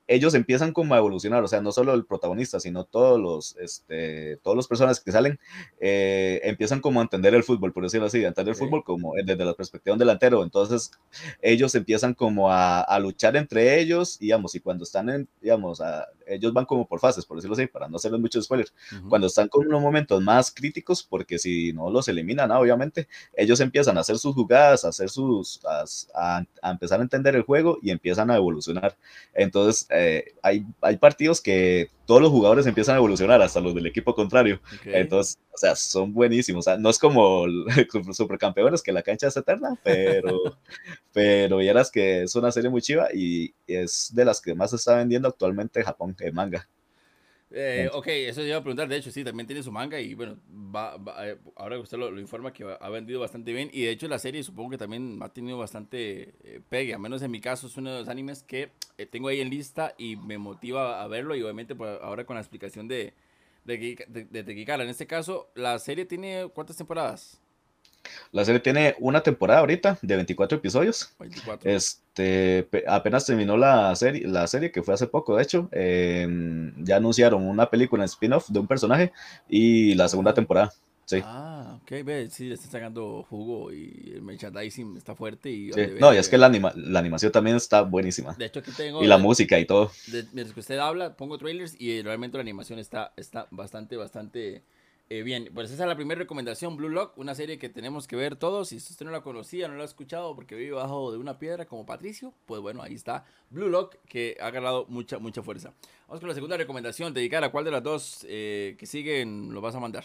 ellos empiezan como a evolucionar, o sea, no solo el protagonista, sino todos los, este, todos los personas que salen, eh, empiezan como a entender el fútbol, por decirlo así, a entender el fútbol como desde la perspectiva de un delantero, entonces ellos empiezan como a, a, luchar entre ellos, digamos, y cuando están en, digamos, a, ellos van como por fases, por decirlo así, para no hacerles muchos spoilers. Cuando están con unos momentos más críticos, porque si no los eliminan, obviamente, ellos empiezan a hacer sus jugadas, a hacer sus, a, empezar a entender el juego y empiezan a evolucionar. Entonces, eh, hay, hay partidos que todos los jugadores empiezan a evolucionar, hasta los del equipo contrario. Entonces, o sea, son buenísimos. O sea, no es como supercampeones que la cancha es eterna, pero, pero las que es una serie muy chiva y es de las que más se está vendiendo actualmente en Japón, en manga. Eh, ok, eso iba a preguntar. De hecho, sí, también tiene su manga y bueno, va, eh, ahora que usted lo, informa que ha vendido bastante bien. Y de hecho, la serie supongo que también ha tenido bastante eh, pegue. A menos en mi caso, es uno de los animes que eh, tengo ahí en lista y me motiva a verlo. Y obviamente, pues, ahora con la explicación de, de, de, de En este caso, la serie tiene ¿cuántas temporadas? La serie tiene una temporada ahorita de 24 episodios. Este, apenas terminó la serie, la serie que fue hace poco, de hecho. Em, ya anunciaron una película en spin-off de un personaje y la segunda temporada. Sí. Ah, ok, ve, sí, le está sacando jugo y el merchandising está fuerte. Y No, y es que la, la, animación también está buenísima. De hecho, aquí tengo. Y la música y todo. mientras que usted habla, pongo trailers y realmente la animación está, está bastante, bastante eh, bien, pues esa es la primera recomendación, Blue Lock, una serie que tenemos que ver todos. Si usted no la conocía, no la ha escuchado porque vive bajo de una piedra como Patricio, pues bueno, ahí está Blue Lock que ha ganado mucha, mucha fuerza. Vamos con la segunda recomendación, dedicada a cuál de las dos eh, que siguen lo vas a mandar.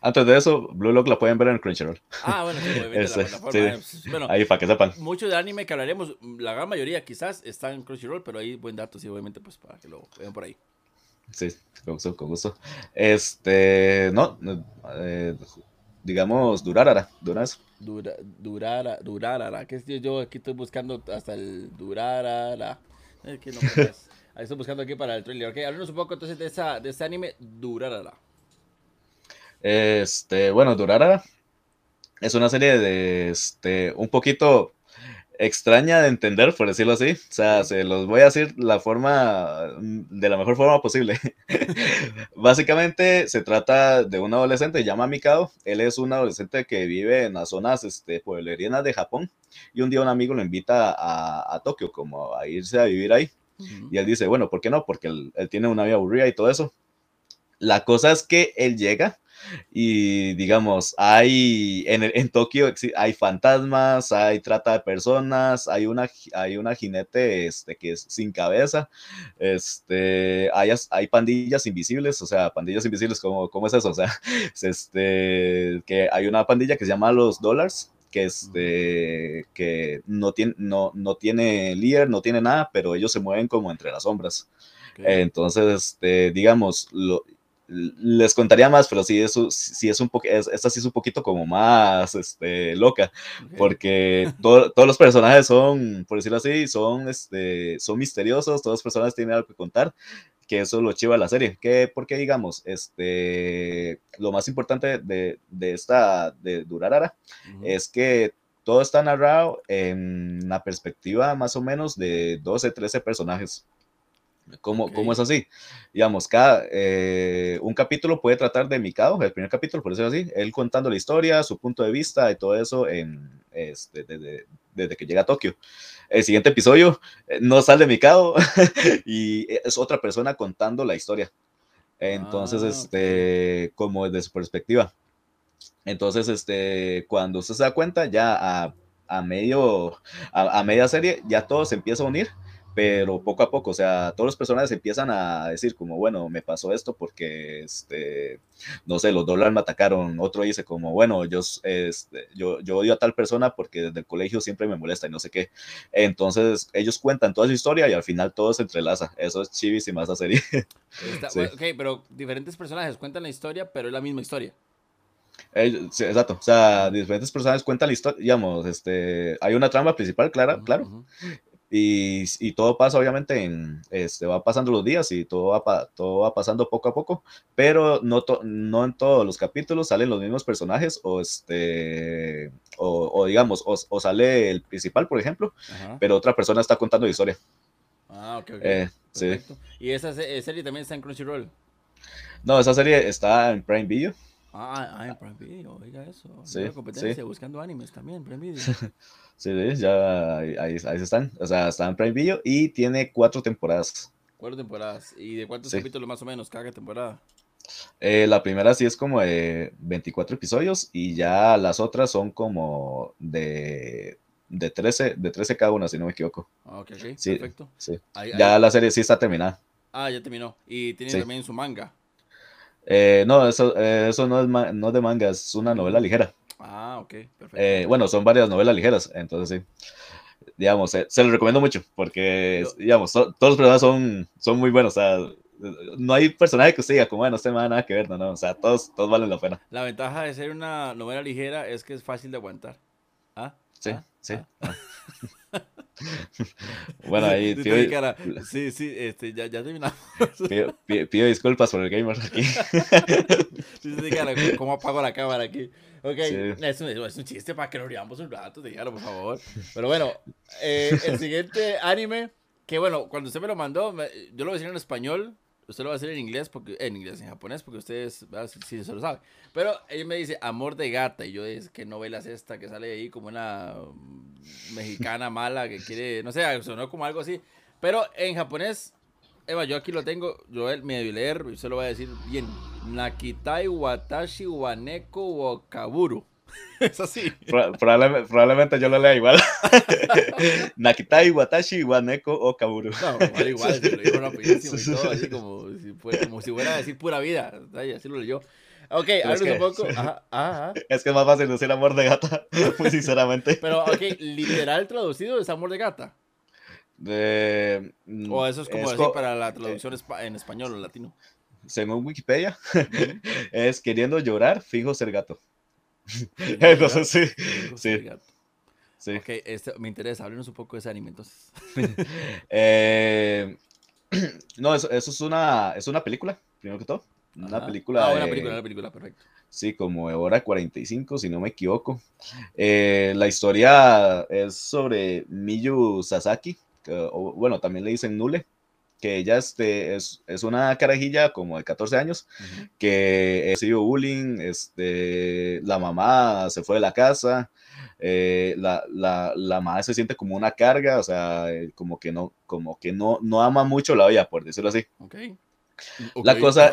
Antes de eso, Blue Lock la pueden ver en Crunchyroll. Ah, bueno, sí, la plataforma. bueno, ahí para que sepan. Mucho de anime que hablaremos, la gran mayoría quizás está en Crunchyroll, pero hay buen dato, sí, obviamente, pues para que lo vean por ahí. Sí, con gusto, con gusto. Este, no, eh, digamos, Durarara, Duras. Dura, durara, Durarara, que es yo aquí estoy buscando hasta el Durarara. Ahí estoy buscando aquí para el trailer. Ok, háblanos un poco entonces de, esa, de ese anime Durarara. Este, bueno, Durarara es una serie de, este, un poquito extraña de entender, por decirlo así. O sea, se los voy a decir la forma, mm, de la mejor forma posible. Básicamente se trata de un adolescente, se llama Mikado. Él es un adolescente que vive en las zonas este, pueblerinas de Japón. Y un día un amigo lo invita a, a Tokio, como a irse a vivir ahí. Y él dice, bueno, ¿por qué no? Porque él, él tiene una vida aburrida y todo eso. La cosa es que él llega y digamos, hay en, en Tokio hay fantasmas, hay trata de personas, hay una, hay una jinete este, que es sin cabeza, este, hay, hay pandillas invisibles, o sea, pandillas invisibles, ¿cómo, cómo es eso? O sea, este, que hay una pandilla que se llama los Dollars, que, este, que no, tiene, no, no tiene líder, no tiene nada, pero ellos se mueven como entre las sombras. Entonces, este, digamos, lo, les contaría más, pero sí, eso, sí es un poco, esta sí es un poquito como más este, loca, porque todos los personajes son, por decirlo así, son, este, son misteriosos, todas las personas tienen algo que contar, que eso lo chiva la serie, que porque digamos, este, lo más importante de, de esta, de Durarara, es que todo está narrado en la perspectiva más o menos de 12, 13 personajes. ¿Cómo, ¿Cómo, es así? Digamos, cada, eh, un capítulo puede tratar de Mikado, el primer capítulo, por decirlo así, él contando la historia, su punto de vista y todo eso en, este, desde, desde, que llega a Tokio. El siguiente episodio eh, no sale Mikado y es otra persona contando la historia. Entonces, ah, este, como desde su perspectiva. Entonces, este, cuando usted se da cuenta, ya a, a medio, a, a media serie, ya todo se empieza a unir pero poco a poco, o sea, todos los personajes empiezan a decir como, bueno, me pasó esto porque, este, no sé, los dólares me atacaron, otro dice como, bueno, yo, este, yo, yo odio a tal persona porque desde el colegio siempre me molesta y no sé qué. Entonces, ellos cuentan toda su historia y al final todo se entrelaza. Eso es chivísima esa serie. Ok, pero diferentes personajes cuentan la historia, pero es la misma historia. exacto, o sea, diferentes personajes cuentan la historia, digamos, este, hay una trama principal, clara, claro, y, y, todo pasa, obviamente, en, este, va pasando los días y todo va, todo va pasando poco a poco, pero no, no en todos los capítulos salen los mismos personajes o, este, o, digamos, o, sale el principal, por ejemplo, pero otra persona está contando la historia. Ah, ok, ok. Eh, sí. ¿Y esa serie también está en Crunchyroll? No, esa serie está en Prime Video. Ah, ah en Prime Video, oiga eso. Sí, competencia, buscando animes también, Prime Video. Sí, ya ahí, ahí, están. O sea, está en Prime Video y tiene cuatro temporadas. Cuatro temporadas. ¿Y de cuántos capítulos más o menos cada temporada? Eh, la primera sí es como de 24 episodios y ya las otras son como de, de, 13, de 13 cada una, si no me equivoco. Ah, ok, ok, sí, perfecto. Sí. ya la serie sí está terminada. Ah, ya terminó. ¿Y tiene también su manga? Eh, no, eso, eh, eso no, es no es de manga, es una novela ligera. Ah, ok, perfecto. Eh, bueno, son varias novelas ligeras, entonces sí. Digamos, eh, se los recomiendo mucho porque, digamos, todos los personajes son, son muy buenos. O sea, no hay personaje que diga, como, bueno, no se me nada que ver, no, no. O sea, todos, todos valen la pena. La ventaja de ser una novela ligera es que es fácil de aguantar. ¿Ah? Sí, ¿Ah? sí. ¿Ah? bueno, ahí pido, Sí, sí, este, ya, ya terminamos. Pido, disculpas por el gamer aquí. ¿cómo apago la cámara aquí? Ok, es, un, es, un, chiste para que nos riamos un rato, dígalo, por favor. Pero bueno, eh, el siguiente anime, que bueno, cuando usted me lo mandó, yo lo voy a decir en español, usted lo va a decir en inglés, porque, en inglés, en japonés, porque ustedes, sí, se lo sabe. Pero ella me dice, Amor de Gata, y yo digo, ¿qué novela es esta que sale ahí como una mexicana mala que quiere, no sé, sonó como algo así. Pero en japonés, Eva, yo aquí lo tengo, yo me debí leer, y usted lo va a decir bien. Nakitai Watashi Waneko Wakaburu. Es así. probablemente, yo lo lea igual. Nakitai Watashi Waneko Okaburu. No, igual, igual, lo dijo rapidísimo y todo, así como si, como si fuera a decir pura vida. Así lo leyó. Ok, háblanos un poco. Ajá, ajá. Es que es más fácil decir amor de gata, muy sinceramente. Pero, ok, literal traducido es amor de gata. De, o eso es como decir para la traducción en español o latino. Según Wikipedia, es queriendo llorar, fijo ser gato. Entonces, sí. sí. sí. Ok, este, me interesa, háblenos un poco de ese anime entonces. eh, no, eso, eso, es, una, es una película, primero que todo. Una película. Ah, una película, una película, perfecto. Sí, como hora 45, si no me equivoco. Eh, la historia es sobre Miyu Sasaki, o, bueno, también le dicen Nule, que ella este, es, es, una carajilla como de 14 años, que ha sido bullying, este, la mamá se fue de la casa, eh, la, la, la, madre se siente como una carga, o sea, eh, como que no, como que no, no ama mucho la vida, por decirlo así. Okay la cosa,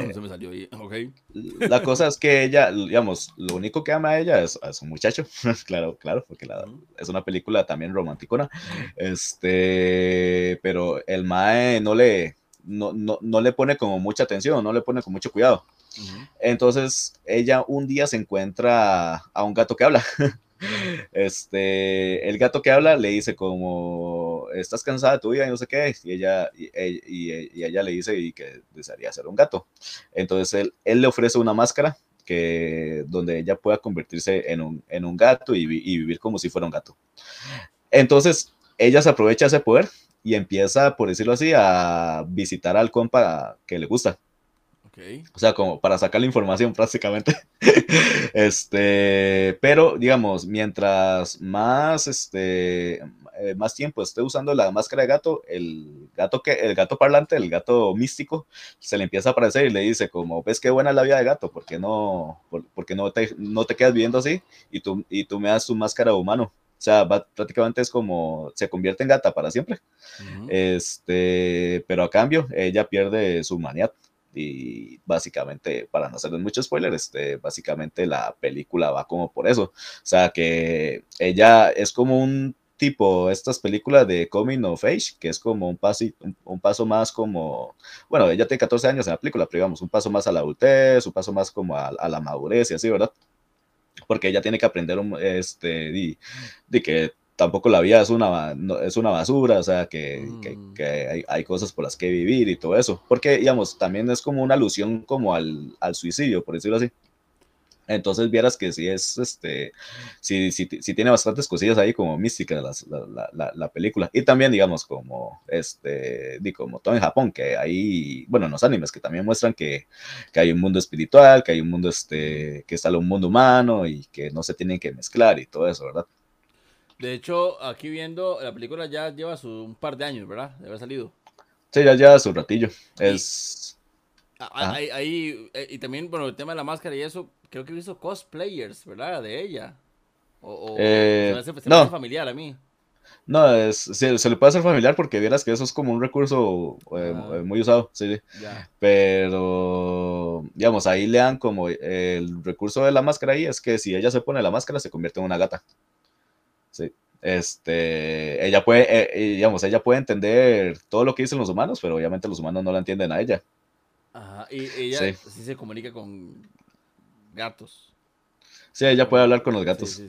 la cosa es que ella, digamos, lo único que ama a ella es, es un muchacho, claro, claro, porque la, es una película también romanticona, este, pero el mae no le, no, no, no, le pone como mucha atención, no le pone con mucho cuidado. Entonces, ella un día se encuentra a un gato que habla. Este, el gato que habla le dice como, estás cansada de tu vida y no sé qué, y ella, y, y, ella le dice y que desearía ser un gato. Entonces él, él le ofrece una máscara que, donde ella pueda convertirse en un, en un gato y, y vivir como si fuera un gato. Entonces ella se aprovecha ese poder y empieza, por decirlo así, a visitar al compa que le gusta. O sea, como para sacar la información prácticamente. este, pero digamos, mientras más, este, eh, más tiempo esté usando la máscara de gato, el gato que, el gato parlante, el gato místico, se le empieza a aparecer y le dice como, ves qué buena la vida de gato, porque no, porque no te, no te quedas viviendo así y tú, y tú me das tu máscara de humano. O sea, prácticamente es como se convierte en gata para siempre. Este, pero a cambio, ella pierde su humanidad. Y básicamente, para no hacerles mucho spoiler, este, básicamente la película va como por eso. O sea, que ella es como un tipo, estas películas de Coming of Age, que es como un paso, un, paso más como, bueno, ella tiene 14 años en la película, pero digamos, un paso más a la adultez, un paso más como a, a la madurez y así, ¿verdad? porque ella tiene que aprender este, de, que tampoco la vida es una, es una basura, o sea, que, que, hay, hay, cosas por las que vivir y todo eso, porque, digamos, también es como una alusión como al, al suicidio, por decirlo así. Entonces vieras que sí es, este, sí, sí, sí tiene bastantes cosillas ahí como místicas la, la, la, película. Y también, digamos, como, este, di, como todo en Japón, que hay, bueno, en los animes que también muestran que, que, hay un mundo espiritual, que hay un mundo, este, que está un mundo humano y que no se tienen que mezclar y todo eso, ¿verdad? De hecho, aquí viendo, la película ya lleva su, un par de años, ¿verdad? De haber salido. Sí, ya lleva su ratillo. Es... Ahí, ahí, eh, y también, bueno, el tema de la máscara y eso, creo que he visto cosplayers, ¿verdad? De ella. O, eh, se, no. familiar a mí. No, es, se, le puede hacer familiar porque vieras que eso es como un recurso eh, ah. muy usado, sí. Pero, digamos, ahí le dan como el recurso de la máscara ahí es que si ella se pone la máscara se convierte en una gata. Sí. Este, ella puede, eh, digamos, ella puede entender todo lo que dicen los humanos, pero obviamente los humanos no la entienden a ella. Ajá, y ella sí se comunica con gatos. Sí, ella puede hablar con los gatos.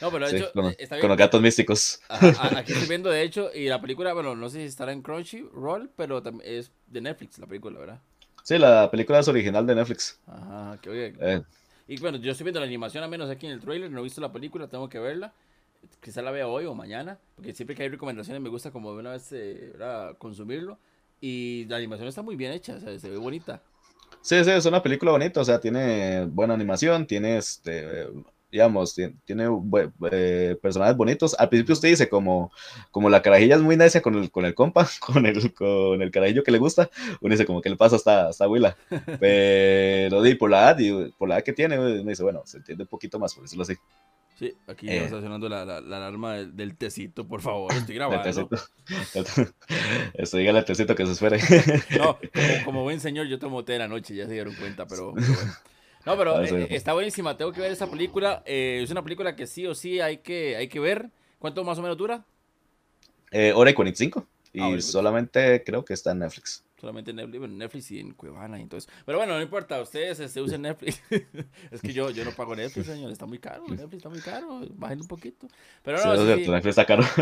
no, pero de hecho, con, con, los gatos místicos. aquí estoy viendo, de hecho, y la película, bueno, no sé si estará en Crunchyroll, pero es de Netflix la película, ¿verdad? Sí, la película es original de Netflix. Ajá, que oye. Eh. Y bueno, yo estoy viendo la animación, al menos aquí en el trailer, no he visto la película, tengo que verla. Quizá la vea hoy o mañana, porque siempre que hay recomendaciones me gusta como de una vez eh, consumirlo. Y la animación está muy bien hecha, o sea, se ve bonita. Sí, sí, es una película bonita, o sea, tiene buena animación, tiene este, digamos, tiene, eh, personajes bonitos. Al principio usted dice como, como la carajilla es muy necia con el, con el compa, con el, con el carajillo que le gusta, uno dice como que le pasa hasta, hasta Willa. Pero por la edad, por la edad que tiene, uno dice, bueno, se entiende un poquito más, por decirlo así. Sí, aquí eh, está sonando la, la, alarma del, tecito, por favor, estoy grabando. Esto dígale al tecito que se espere. No, como, buen señor, yo tomo té de la noche, ya se dieron cuenta, pero, bueno. No, pero ah, eh, está buenísima, tengo que ver esa película. Eh, es una película que sí o sí hay que, hay que ver. ¿Cuánto más o menos dura? Eh, hora y 45. Y ah, solamente creo que está en Netflix solamente en Netflix, Netflix y en Cuevana y entonces. Pero bueno, no importa, ustedes se este, usen Netflix. es que yo, yo no pago Netflix, señor, está muy caro, Netflix está muy caro, bajen un poquito. Pero no, sí, Netflix está caro.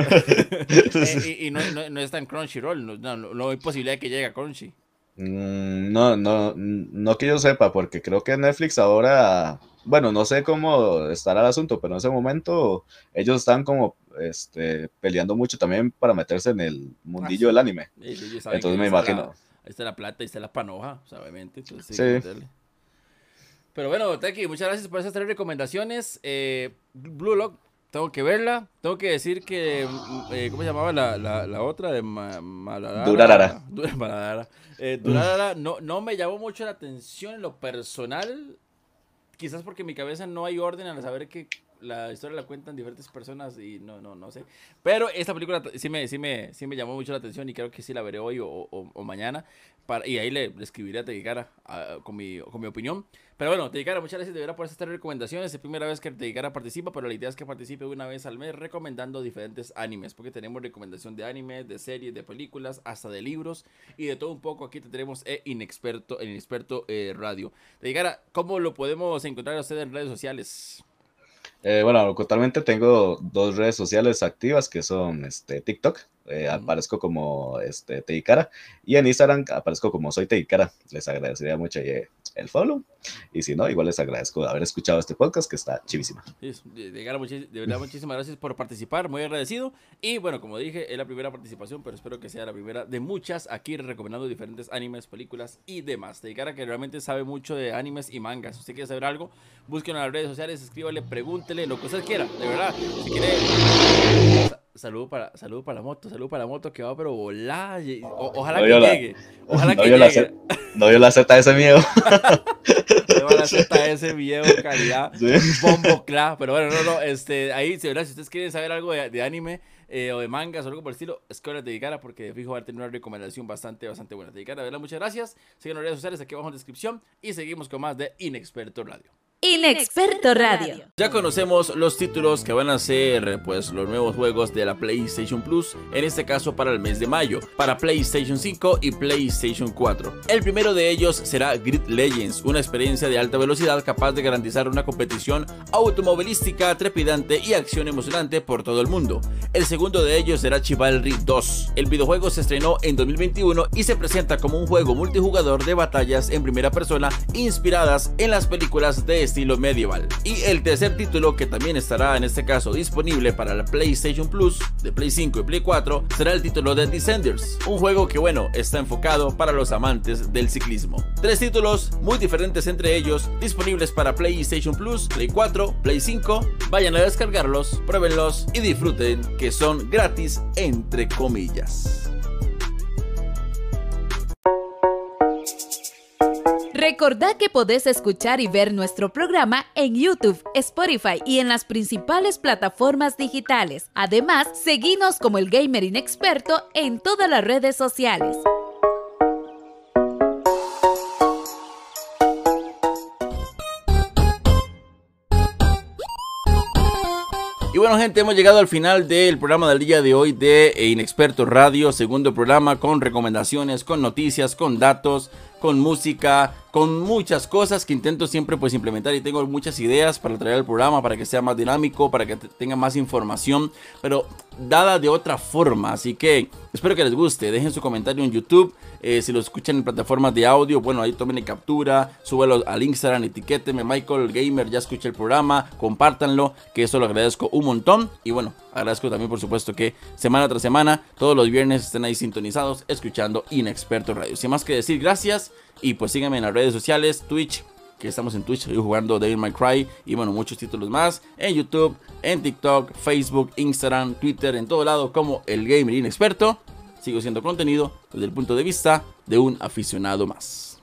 Eh, y, no, no, no, está en Crunchyroll, no, no, hay posibilidad de que llegue a Crunchy. Mm, no, no, no que yo sepa, porque creo que Netflix ahora, bueno, no sé cómo estará el asunto, pero en ese momento ellos están como este, peleando mucho también para meterse en el mundillo del anime. Entonces me imagino. Ahí está la plata, ahí está la panoja, obviamente. sí. Pero bueno, Teki, muchas gracias por esas tres recomendaciones. Eh, Blue Lock, tengo que verla. Tengo que decir que, mm, eh, ¿cómo se llamaba la, la, la otra? De Maladara. Durarara. Durarara. Eh, Durarara no, no me llamó mucho la atención en lo personal. Quizás porque en mi cabeza no hay orden al saber que la historia la cuentan diferentes personas y no, no, no sé. Pero esta película sí me, sí me, sí me llamó mucho la atención y creo que sí la veré hoy o, o, mañana. Para, y ahí le, escribiré a Teguicara con, mi, con mi opinión. Pero bueno, Teguicara, muchas gracias de verdad por estas recomendaciones. Es primera vez que Teguicara participa, pero la idea es que participe una vez al mes recomendando diferentes animes. Porque tenemos recomendación de animes, de series, de películas, hasta de libros y de todo un poco. Aquí tenemos e Inexperto, el Inexperto eh, Radio. Teguicara, ¿cómo lo podemos encontrar a usted en redes sociales? Eh, bueno, totalmente tengo dos redes sociales activas que son este, TikTok, eh, aparezco como este, Teikara. Y en Instagram aparezco como Soy Teikara. Les agradecería mucho eh, el follow. Y si no, igual les agradezco haber escuchado este podcast que está chivísima. De, verdad, muchísimas gracias por participar. Muy agradecido. Y bueno, como dije, es la primera participación, pero espero que sea la primera de muchas aquí recomendando diferentes animes, películas y demás. Teikara que realmente sabe mucho de animes y mangas. Si usted quiere saber algo, búsquenlo en las redes sociales, escríbale, pregúntele lo que usted quiera. De verdad, si quiere Saludo para, saludo para la moto, saludo para la moto que va pero volar. ojalá que llegue. Ojalá que llegue. no vio la Z ese miedo. no la Z ese miedo, calidad. Bombo clap. Pero bueno, no, no. Este, ahí, si, ¿verdad? si ustedes quieren saber algo de, anime eh, o de mangas o algo por el estilo, es que dedicara porque fijo va a tener una recomendación bastante, bastante buena. Dedicara, ¿verdad? Muchas gracias. Sigan las redes sociales aquí abajo en la descripción y seguimos con más de Inexperto Radio. Inexperto Radio. Ya conocemos los títulos que van a ser pues los nuevos juegos de la PlayStation Plus, en este caso para el mes de mayo, para PlayStation 5 y PlayStation 4. El primero de ellos será Grid Legends, una experiencia de alta velocidad capaz de garantizar una competición automovilística trepidante y acción emocionante por todo el mundo. El segundo de ellos será Chivalry 2. El videojuego se estrenó en 2021 y se presenta como un juego multijugador de batallas en primera persona inspiradas en las películas de estilo medieval. Y el tercer título que también estará en este caso disponible para la PlayStation Plus de Play 5 y Play 4 será el título de Descenders, un juego que bueno está enfocado para los amantes del ciclismo. Tres títulos muy diferentes entre ellos disponibles para PlayStation Plus, Play 4, Play 5. Vayan a descargarlos, pruébenlos y disfruten que son gratis entre comillas. Recordá que podés escuchar y ver nuestro programa en YouTube, Spotify y en las principales plataformas digitales. Además, seguinos como el Gamer Inexperto en todas las redes sociales. Y bueno gente, hemos llegado al final del programa del día de hoy de Inexperto Radio, segundo programa con recomendaciones, con noticias, con datos, con música, con muchas cosas que intento siempre pues implementar y tengo muchas ideas para traer al programa para que sea más dinámico, para que tenga más información, pero dada de otra forma, así que espero que les guste, dejen su comentario en YouTube, eh, si lo escuchan en plataformas de audio, bueno ahí tomen captura, súbelo al Instagram, etiquétenme Michael Gamer, ya escuché el programa, compártanlo, que eso lo agradezco un montón. Y bueno, agradezco también por supuesto que semana tras semana, todos los viernes estén ahí sintonizados, escuchando Inexperto Radio. Sin más que decir, gracias y pues síganme en las redes sociales, Twitch, que estamos en Twitch, jugando Devil May Cry y bueno, muchos títulos más, en YouTube, en TikTok, Facebook, Instagram, Twitter, en todo lado como el Gamer Inexperto. Sigo siendo contenido desde el punto de vista de un aficionado más.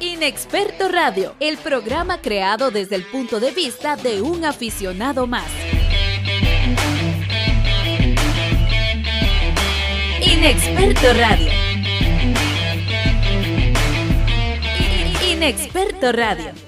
Inexperto Radio, el programa creado desde el punto de vista de un aficionado más. Inexperto Radio. Inexperto Radio.